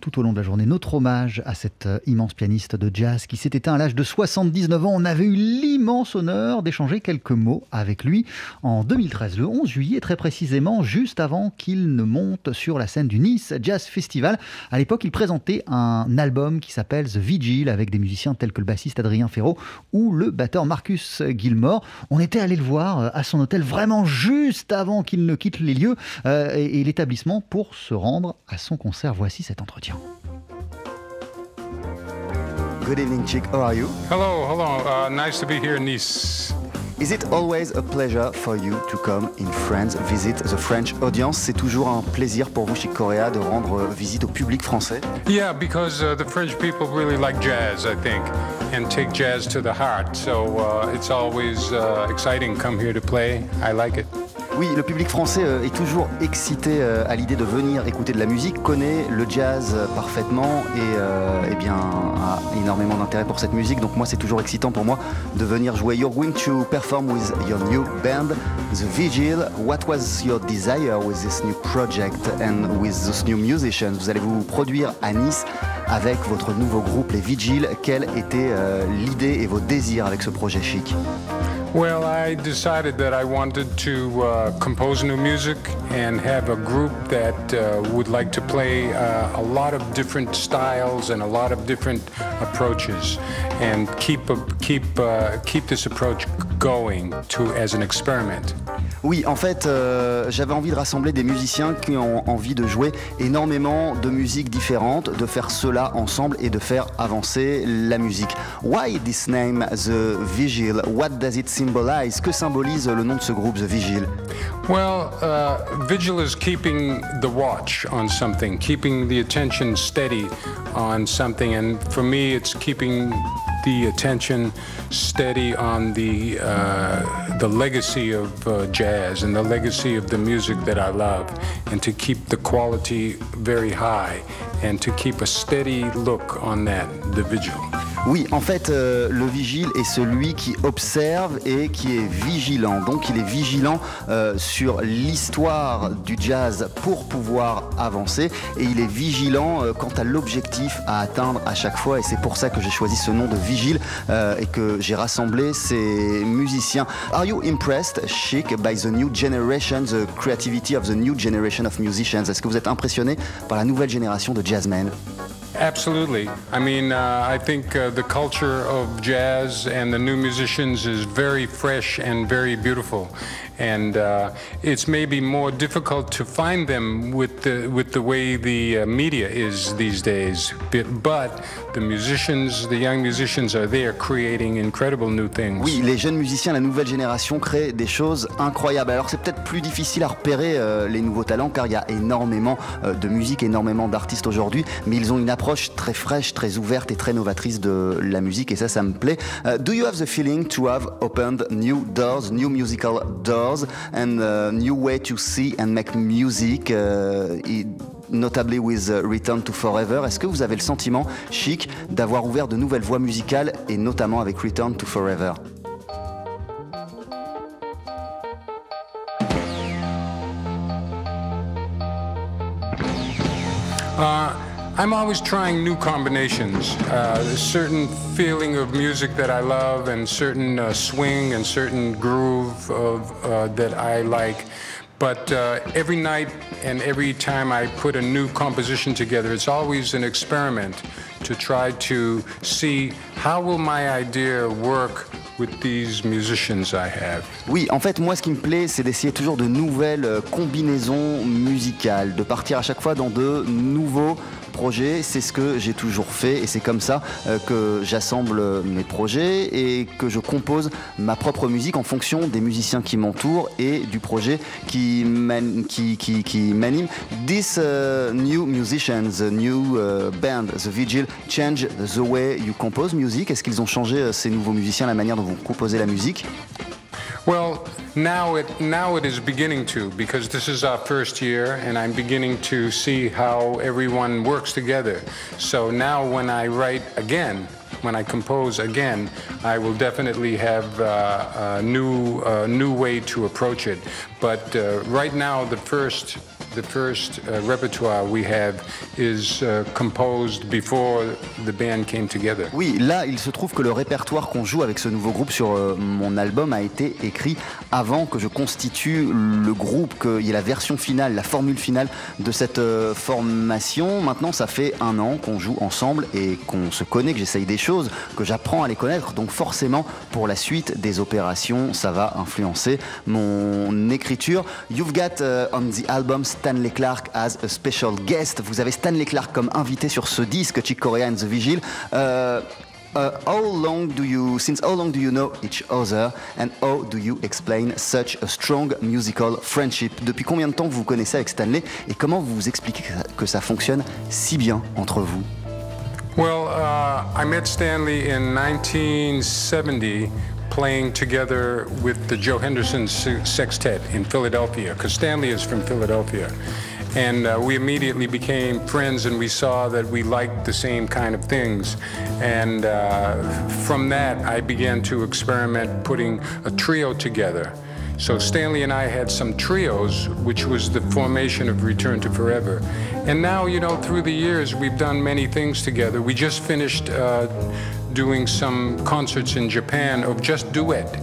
tout au long de la journée notre hommage à cet euh, immense pianiste de jazz qui s'est éteint à l'âge de 79 ans. On avait eu l'immense honneur d'échanger quelques mots avec lui en 2013, le 11 juillet très précisément, juste avant qu'il ne monte sur la scène du Nice Jazz Festival. À l'époque, il présentait un album qui s'appelle The Vigil avec des musiciens tels que le bassiste Adrien Ferraud ou le batteur Marcus Gilmore. On était allé le voir euh, à son hôtel vraiment juste avant qu'il ne quitte les lieux euh, et, et l'établissement pour se rendre à son concert. Voici cet entretien. Good evening, Chick. How are you? Hello, hello. Uh, nice to be here in Nice. Is it always a pleasure for you to come in France, visit the French audience? C'est toujours un plaisir pour vous, Chic Corea, de rendre visite au public français? Yeah, because uh, the French people really like jazz, I think, and take jazz to the heart. So uh, it's always uh, exciting come here to play. I like it. Oui, le public français euh, est toujours excité euh, à l'idée de venir écouter de la musique, connaît le jazz euh, parfaitement et eh bien, a énormément d'intérêt pour cette musique. Donc moi, c'est toujours excitant pour moi de venir jouer. You're going to perform with your new band, The Vigil. What was your desire with this new project and with those new musicians? Vous allez vous produire à Nice avec votre nouveau groupe, les Vigil. Quelle était l'idée et vos désirs avec ce projet chic? Well, I decided that I wanted to uh, compose new music and have a group that uh, would like to play uh, a lot of different styles and a lot of different approaches, and keep a, keep uh, keep this approach going to as an experiment. Oui, en fait, euh, j'avais envie de rassembler des musiciens qui ont envie de jouer énormément de musiques différentes, de faire cela ensemble et de faire avancer la musique. Why this name, The Vigil? What does it symbolize? Que symbolise le nom de ce groupe, The Vigil? Well, uh, vigil is keeping the watch on something, keeping the attention steady on something, and for me, it's keeping the attention steady on the uh, the legacy of uh, jazz and the legacy of the music that I love, and to keep the quality very high, and to keep a steady look on that, the vigil. Oui, en fait, euh, le vigile est celui qui observe et qui est vigilant. Donc, il est vigilant euh, sur l'histoire du jazz pour pouvoir avancer et il est vigilant euh, quant à l'objectif à atteindre à chaque fois. Et c'est pour ça que j'ai choisi ce nom de vigile et que j'ai rassemblé ces musiciens. Are you impressed, Chic, by the new generation, the creativity of the new generation of musicians? Est-ce que vous êtes impressionné par la nouvelle génération de jazzmen? Absolutely. I mean, uh, I think uh, the culture of jazz and the new musicians is very fresh and very beautiful. And uh, it's maybe more difficult to find them with the, with the way the uh, media is these days. But the musicians, the young musicians are there creating incredible new things. Oui, les jeunes musiciens, la nouvelle génération créent des choses incroyables. Alors c'est peut-être plus difficile à repérer euh, les nouveaux talents car il y a énormément euh, de musique, énormément d'artistes aujourd'hui, mais ils ont une approche très fraîche, très ouverte et très novatrice de la musique et ça, ça me plaît. Uh, do you have the feeling to have opened new doors, new musical doors? And a new way to see and make music. Uh, notably with uh, Return to Forever. Est-ce que vous avez le sentiment, Chic, d'avoir ouvert de nouvelles voies musicales et notamment avec Return to Forever? I'm always trying new combinations. Uh, a certain feeling of music that I love, and certain uh, swing and certain groove of uh, that I like. But uh, every night and every time I put a new composition together, it's always an experiment to try to see how will my idea work with these musicians I have. Oui, en fait, moi, ce qui me plaît, c'est d'essayer toujours de nouvelles euh, combinaisons musicales, de partir à chaque fois dans de nouveaux c'est ce que j'ai toujours fait et c'est comme ça euh, que j'assemble mes projets et que je compose ma propre musique en fonction des musiciens qui m'entourent et du projet qui m'anime. Qui, qui, This uh, new musicians, the new band, The Vigil, change the way you compose music. Est-ce qu'ils ont changé euh, ces nouveaux musiciens la manière dont vous composez la musique? Well, now it now it is beginning to because this is our first year, and I'm beginning to see how everyone works together. So now, when I write again, when I compose again, I will definitely have uh, a new uh, new way to approach it. But uh, right now, the first the first uh, repertoire we have is uh, composed before the band came together. Oui, là, il se trouve que le répertoire qu'on joue avec ce nouveau groupe sur euh, mon album a été écrit avant que je constitue le groupe, qu'il y ait la version finale, la formule finale de cette euh, formation. Maintenant, ça fait un an qu'on joue ensemble et qu'on se connaît, que j'essaye des que j'apprends à les connaître. Donc forcément, pour la suite des opérations, ça va influencer mon écriture. You've got uh, on the album Stanley Clark as a special guest. Vous avez Stanley Clark comme invité sur ce disque, Chick Corea and the Vigil. Uh, uh, how long do you, since how long do you know each other? And how do you explain such a strong musical friendship? Depuis combien de temps vous vous connaissez avec Stanley? Et comment vous vous expliquez que ça fonctionne si bien entre vous? Well, uh, I met Stanley in 1970 playing together with the Joe Henderson Sextet in Philadelphia, because Stanley is from Philadelphia. And uh, we immediately became friends, and we saw that we liked the same kind of things. And uh, from that, I began to experiment putting a trio together. So Stanley and I had some trios, which was the formation of Return to Forever. And now, you know, through the years, we've done many things together. We just finished uh, doing some concerts in Japan of just duet.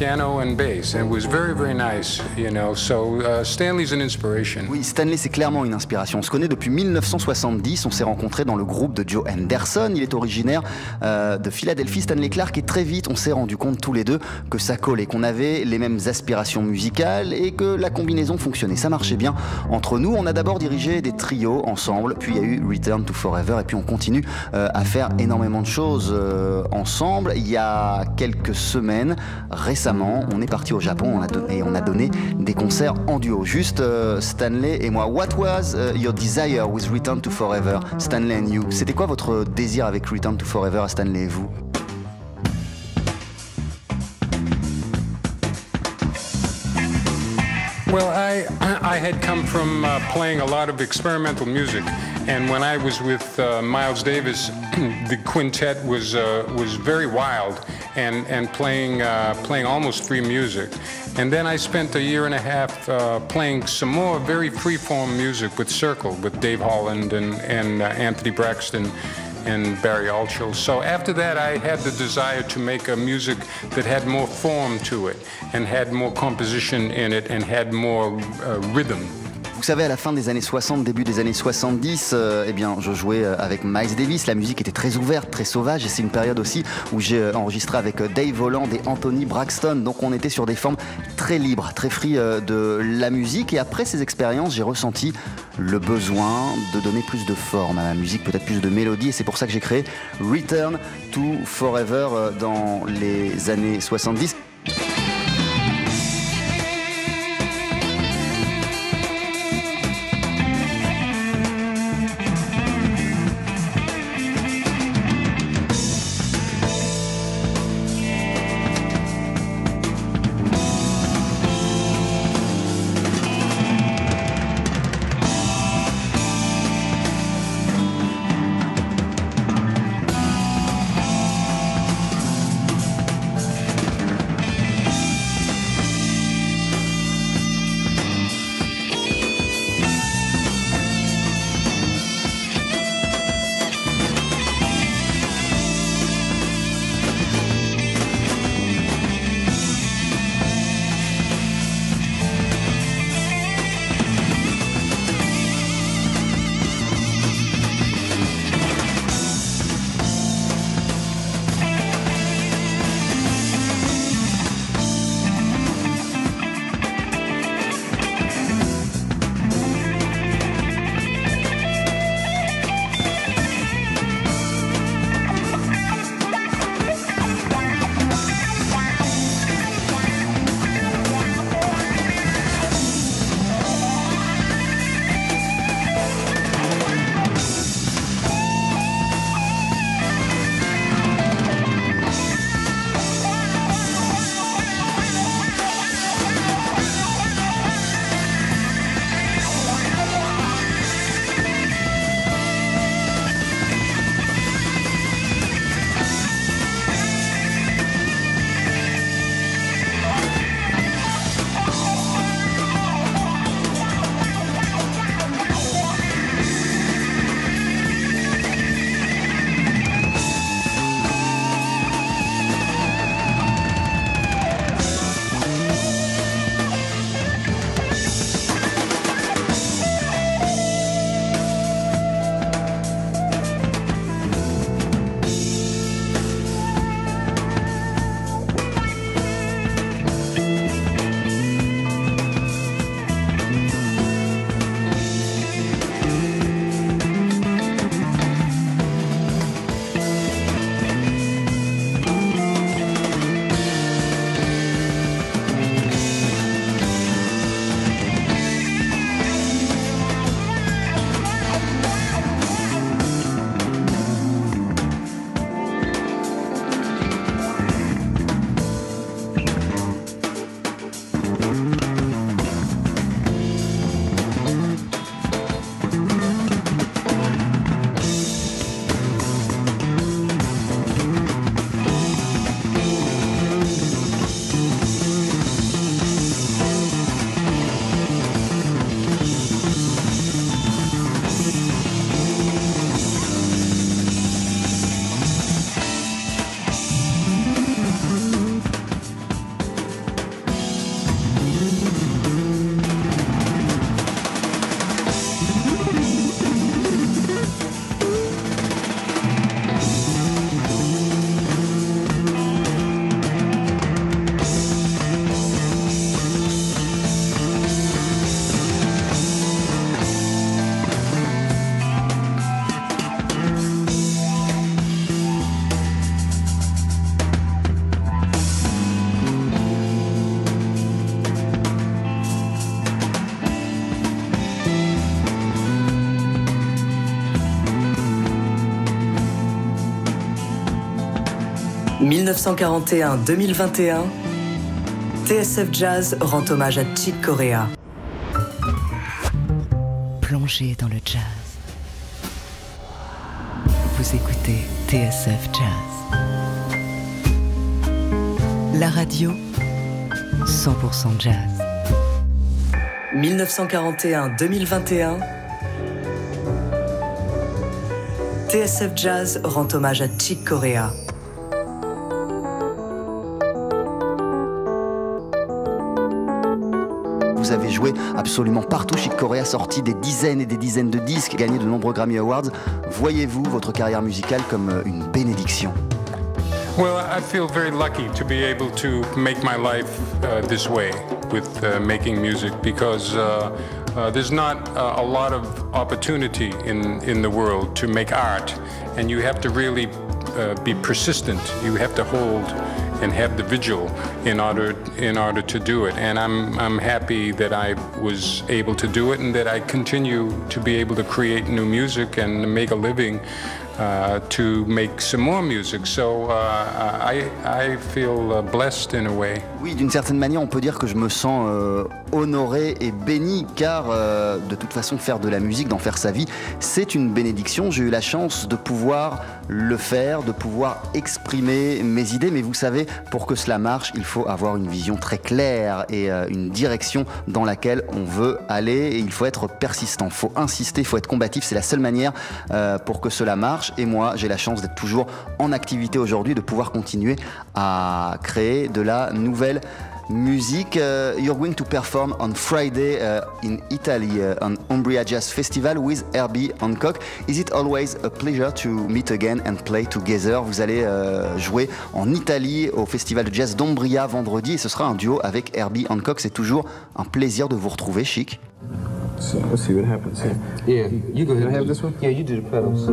Piano and bass, and was very, very nice, you know. So uh, Stanley's an inspiration. Oui, Stanley, c'est clairement une inspiration. On se connaît depuis 1970. On s'est rencontrés dans le groupe de Joe Henderson. Il est originaire euh, de Philadelphie, Stanley Clark, et très vite, on s'est rendu compte tous les deux que ça collait, qu'on avait les mêmes aspirations musicales et que la combinaison fonctionnait. Ça marchait bien entre nous. On a d'abord dirigé des trios ensemble, puis il y a eu Return to Forever, et puis on continue euh, à faire énormément de choses euh, ensemble. Il y a quelques semaines, récemment, on est parti au Japon et on a donné des concerts en duo. Juste euh, Stanley et moi. What was uh, your desire with Return to Forever, Stanley and you C'était quoi votre désir avec Return to Forever, Stanley et vous? Well, I I had come from uh, playing a lot of experimental music, and when I was with uh, Miles Davis, the quintet was uh, was very wild and and playing uh, playing almost free music. And then I spent a year and a half uh, playing some more very free-form music with Circle, with Dave Holland and and uh, Anthony Braxton and Barry Altschul. So after that, I had the desire to make a music that had more form to it and had more composition in it and had more uh, rhythm. Vous savez, à la fin des années 60, début des années 70, euh, eh bien, je jouais euh, avec Miles Davis. La musique était très ouverte, très sauvage. Et c'est une période aussi où j'ai euh, enregistré avec Dave Holland et Anthony Braxton. Donc on était sur des formes très libres, très free de la musique. Et après ces expériences, j'ai ressenti le besoin de donner plus de forme à ma musique, peut-être plus de mélodie. Et c'est pour ça que j'ai créé Return to Forever dans les années 70. 1941-2021, TSF Jazz rend hommage à Chick Corea. Plongez dans le jazz. Vous écoutez TSF Jazz. La radio 100% jazz. 1941-2021. TSF Jazz rend hommage à Chick Corea. Absolument partout. Chick Corea sorti des dizaines et des dizaines de disques, gagné de nombreux Grammy Awards. Voyez-vous votre carrière musicale comme une bénédiction? Well, I feel very lucky to be able to make my life uh, this way with uh, making music because uh, uh there's not a lot of opportunity in, in the world to make art, and you have to really uh, be persistent. You have to hold and have the vigil in order in order to do it. And I'm I'm happy that I was able to do it and that I continue to be able to create new music and make a living uh, to make some more music. So uh, I, I feel uh, blessed in a way. Oui, d'une certaine manière, on peut dire que je me sens euh, honoré et béni car euh, de toute façon faire de la musique, d'en faire sa vie, c'est une bénédiction. J'ai eu la chance de pouvoir le faire, de pouvoir exprimer mes idées, mais vous savez, pour que cela marche, il faut avoir une vision très claire et euh, une direction dans laquelle on veut aller. Et il faut être persistant, il faut insister, il faut être combatif, c'est la seule manière pour que cela marche. Et moi j'ai la chance d'être toujours en activité aujourd'hui, de pouvoir continuer à créer de la nouvelle musique. Uh, you're going to perform on Friday uh, in Italy uh, on Umbria Jazz Festival with Herbie Hancock. Is it always a pleasure to meet again and play together? Vous allez euh, jouer en Italie au Festival de Jazz d'Umbria vendredi et ce sera un duo avec Herbie Hancock. C'est toujours un plaisir de vous retrouver, Chic. So let's see what happens here. Yeah, you go ahead. Can I have this one? Yeah, you do the pedals.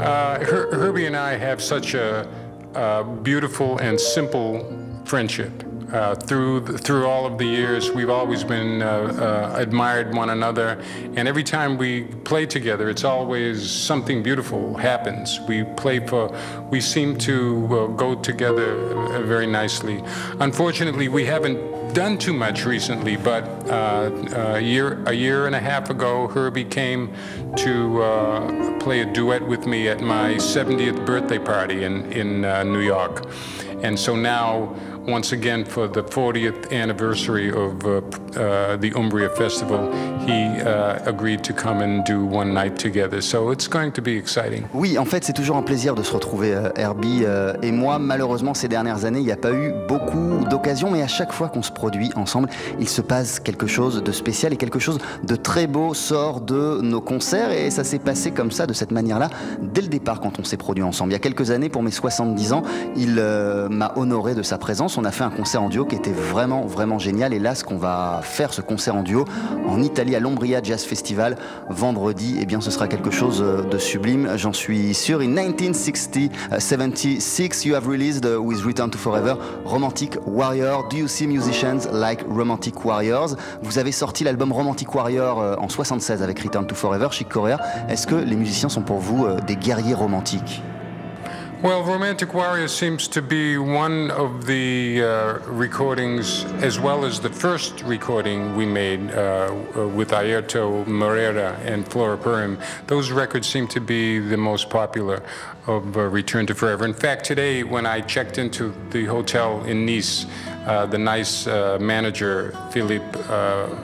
Uh, Her- Herbie and I have such a, a beautiful and simple friendship. Uh, through the, through all of the years, we've always been uh, uh, admired one another, and every time we play together, it's always something beautiful happens. We play for, we seem to uh, go together uh, very nicely. Unfortunately, we haven't done too much recently, but a year a year and a half ago, Herbie came to play a duet with me at my 70th birthday party in in New York, and so now once again for the 40th anniversary of uh, uh, the Umbria Festival, he uh, agreed to come and do one night together. So it's going to be exciting. Oui, en fait, c'est toujours un plaisir de se retrouver, euh, Herbie euh, et moi. Malheureusement, ces dernières années, il n'y a pas eu beaucoup d'occasions, mais à chaque fois qu'on se produit ensemble, il se passe quelque chose de spécial et quelque chose de très beau sort de nos concerts. Et ça s'est passé comme ça, de cette manière-là, dès le départ, quand on s'est produit ensemble. Il y a quelques années, pour mes 70 ans, il euh, m'a honoré de sa présence on a fait un concert en duo qui était vraiment, vraiment génial. Et là, ce qu'on va faire, ce concert en duo, en Italie, à l'Ombria Jazz Festival, vendredi, eh bien, ce sera quelque chose euh, de sublime, j'en suis sûr. In 1960, 76, you have released uh, with Return to Forever Romantic Warrior. Do you see musicians like Romantic Warriors? Vous avez sorti l'album Romantic Warrior euh, en 76 avec Return to Forever, Chic Corea. Est-ce que les musiciens sont pour vous euh, des guerriers romantiques? Well, Romantic Warrior seems to be one of the uh, recordings, as well as the first recording we made uh, with Ayerto Moreira and Flora Purim. Those records seem to be the most popular of uh, Return to Forever. In fact, today when I checked into the hotel in Nice, uh, the nice uh, manager, Philippe, uh,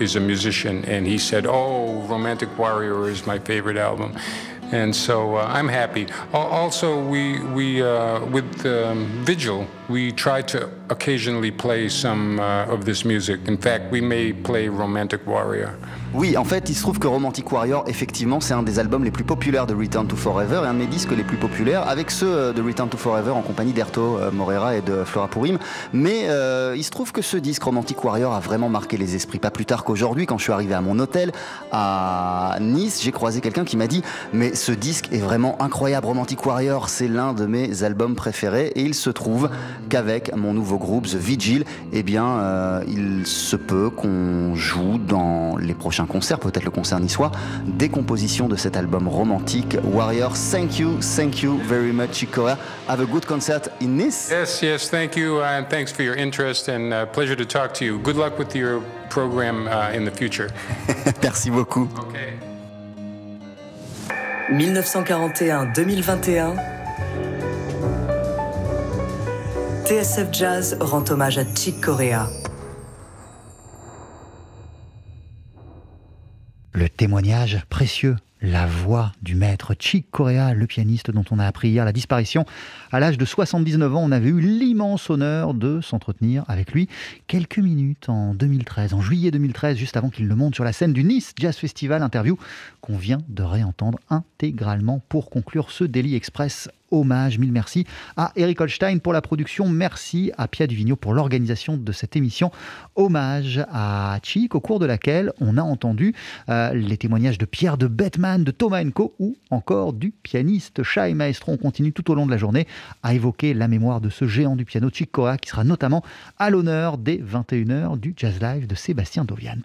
is a musician, and he said, Oh, Romantic Warrior is my favorite album and so uh, I'm happy. Also, we we uh, with um, Vigil, we try to occasionally play some uh, of this music. In fact, we may play Romantic Warrior. Oui, en fait, il se trouve que Romantic Warrior, effectivement, c'est un des albums les plus populaires de Return to Forever et un de mes disques les plus populaires, avec ceux euh, de Return to Forever en compagnie d'Erto euh, Morera et de Flora Purim. Mais euh, il se trouve que ce disque Romantic Warrior a vraiment marqué les esprits. Pas plus tard qu'aujourd'hui, quand je suis arrivé à mon hôtel à Nice, j'ai croisé quelqu'un qui m'a dit Mais ce disque est vraiment incroyable. Romantic Warrior, c'est l'un de mes albums préférés. Et il se trouve qu'avec mon nouveau groupe The Vigil, eh bien, il se peut qu'on joue dans les prochains concerts, peut-être le concert niçois, des compositions de cet album romantique Warrior. Thank you, thank you very much, Chicorea. Have a good concert in Nice. Yes, yes, thank you, and thanks for your interest, and uh, pleasure to talk to you. Good luck with your program uh, in the future. Merci beaucoup. 1941-2021, TSF Jazz rend hommage à Chick Corea. Le témoignage précieux la voix du maître Chick Corea, le pianiste dont on a appris hier la disparition. À l'âge de 79 ans, on avait eu l'immense honneur de s'entretenir avec lui quelques minutes en 2013, en juillet 2013, juste avant qu'il ne monte sur la scène du Nice Jazz Festival. Interview qu'on vient de réentendre intégralement pour conclure ce Daily Express hommage. Mille merci à Eric Holstein pour la production. Merci à Pia Duvigneau pour l'organisation de cette émission. Hommage à Chick, au cours de laquelle on a entendu euh, les témoignages de Pierre de Bettman, de Thomas Enco ou encore du pianiste Shai Maestro. On continue tout au long de la journée à évoquer la mémoire de ce géant du piano Chick Corea qui sera notamment à l'honneur des 21h du Jazz Live de Sébastien Dovian.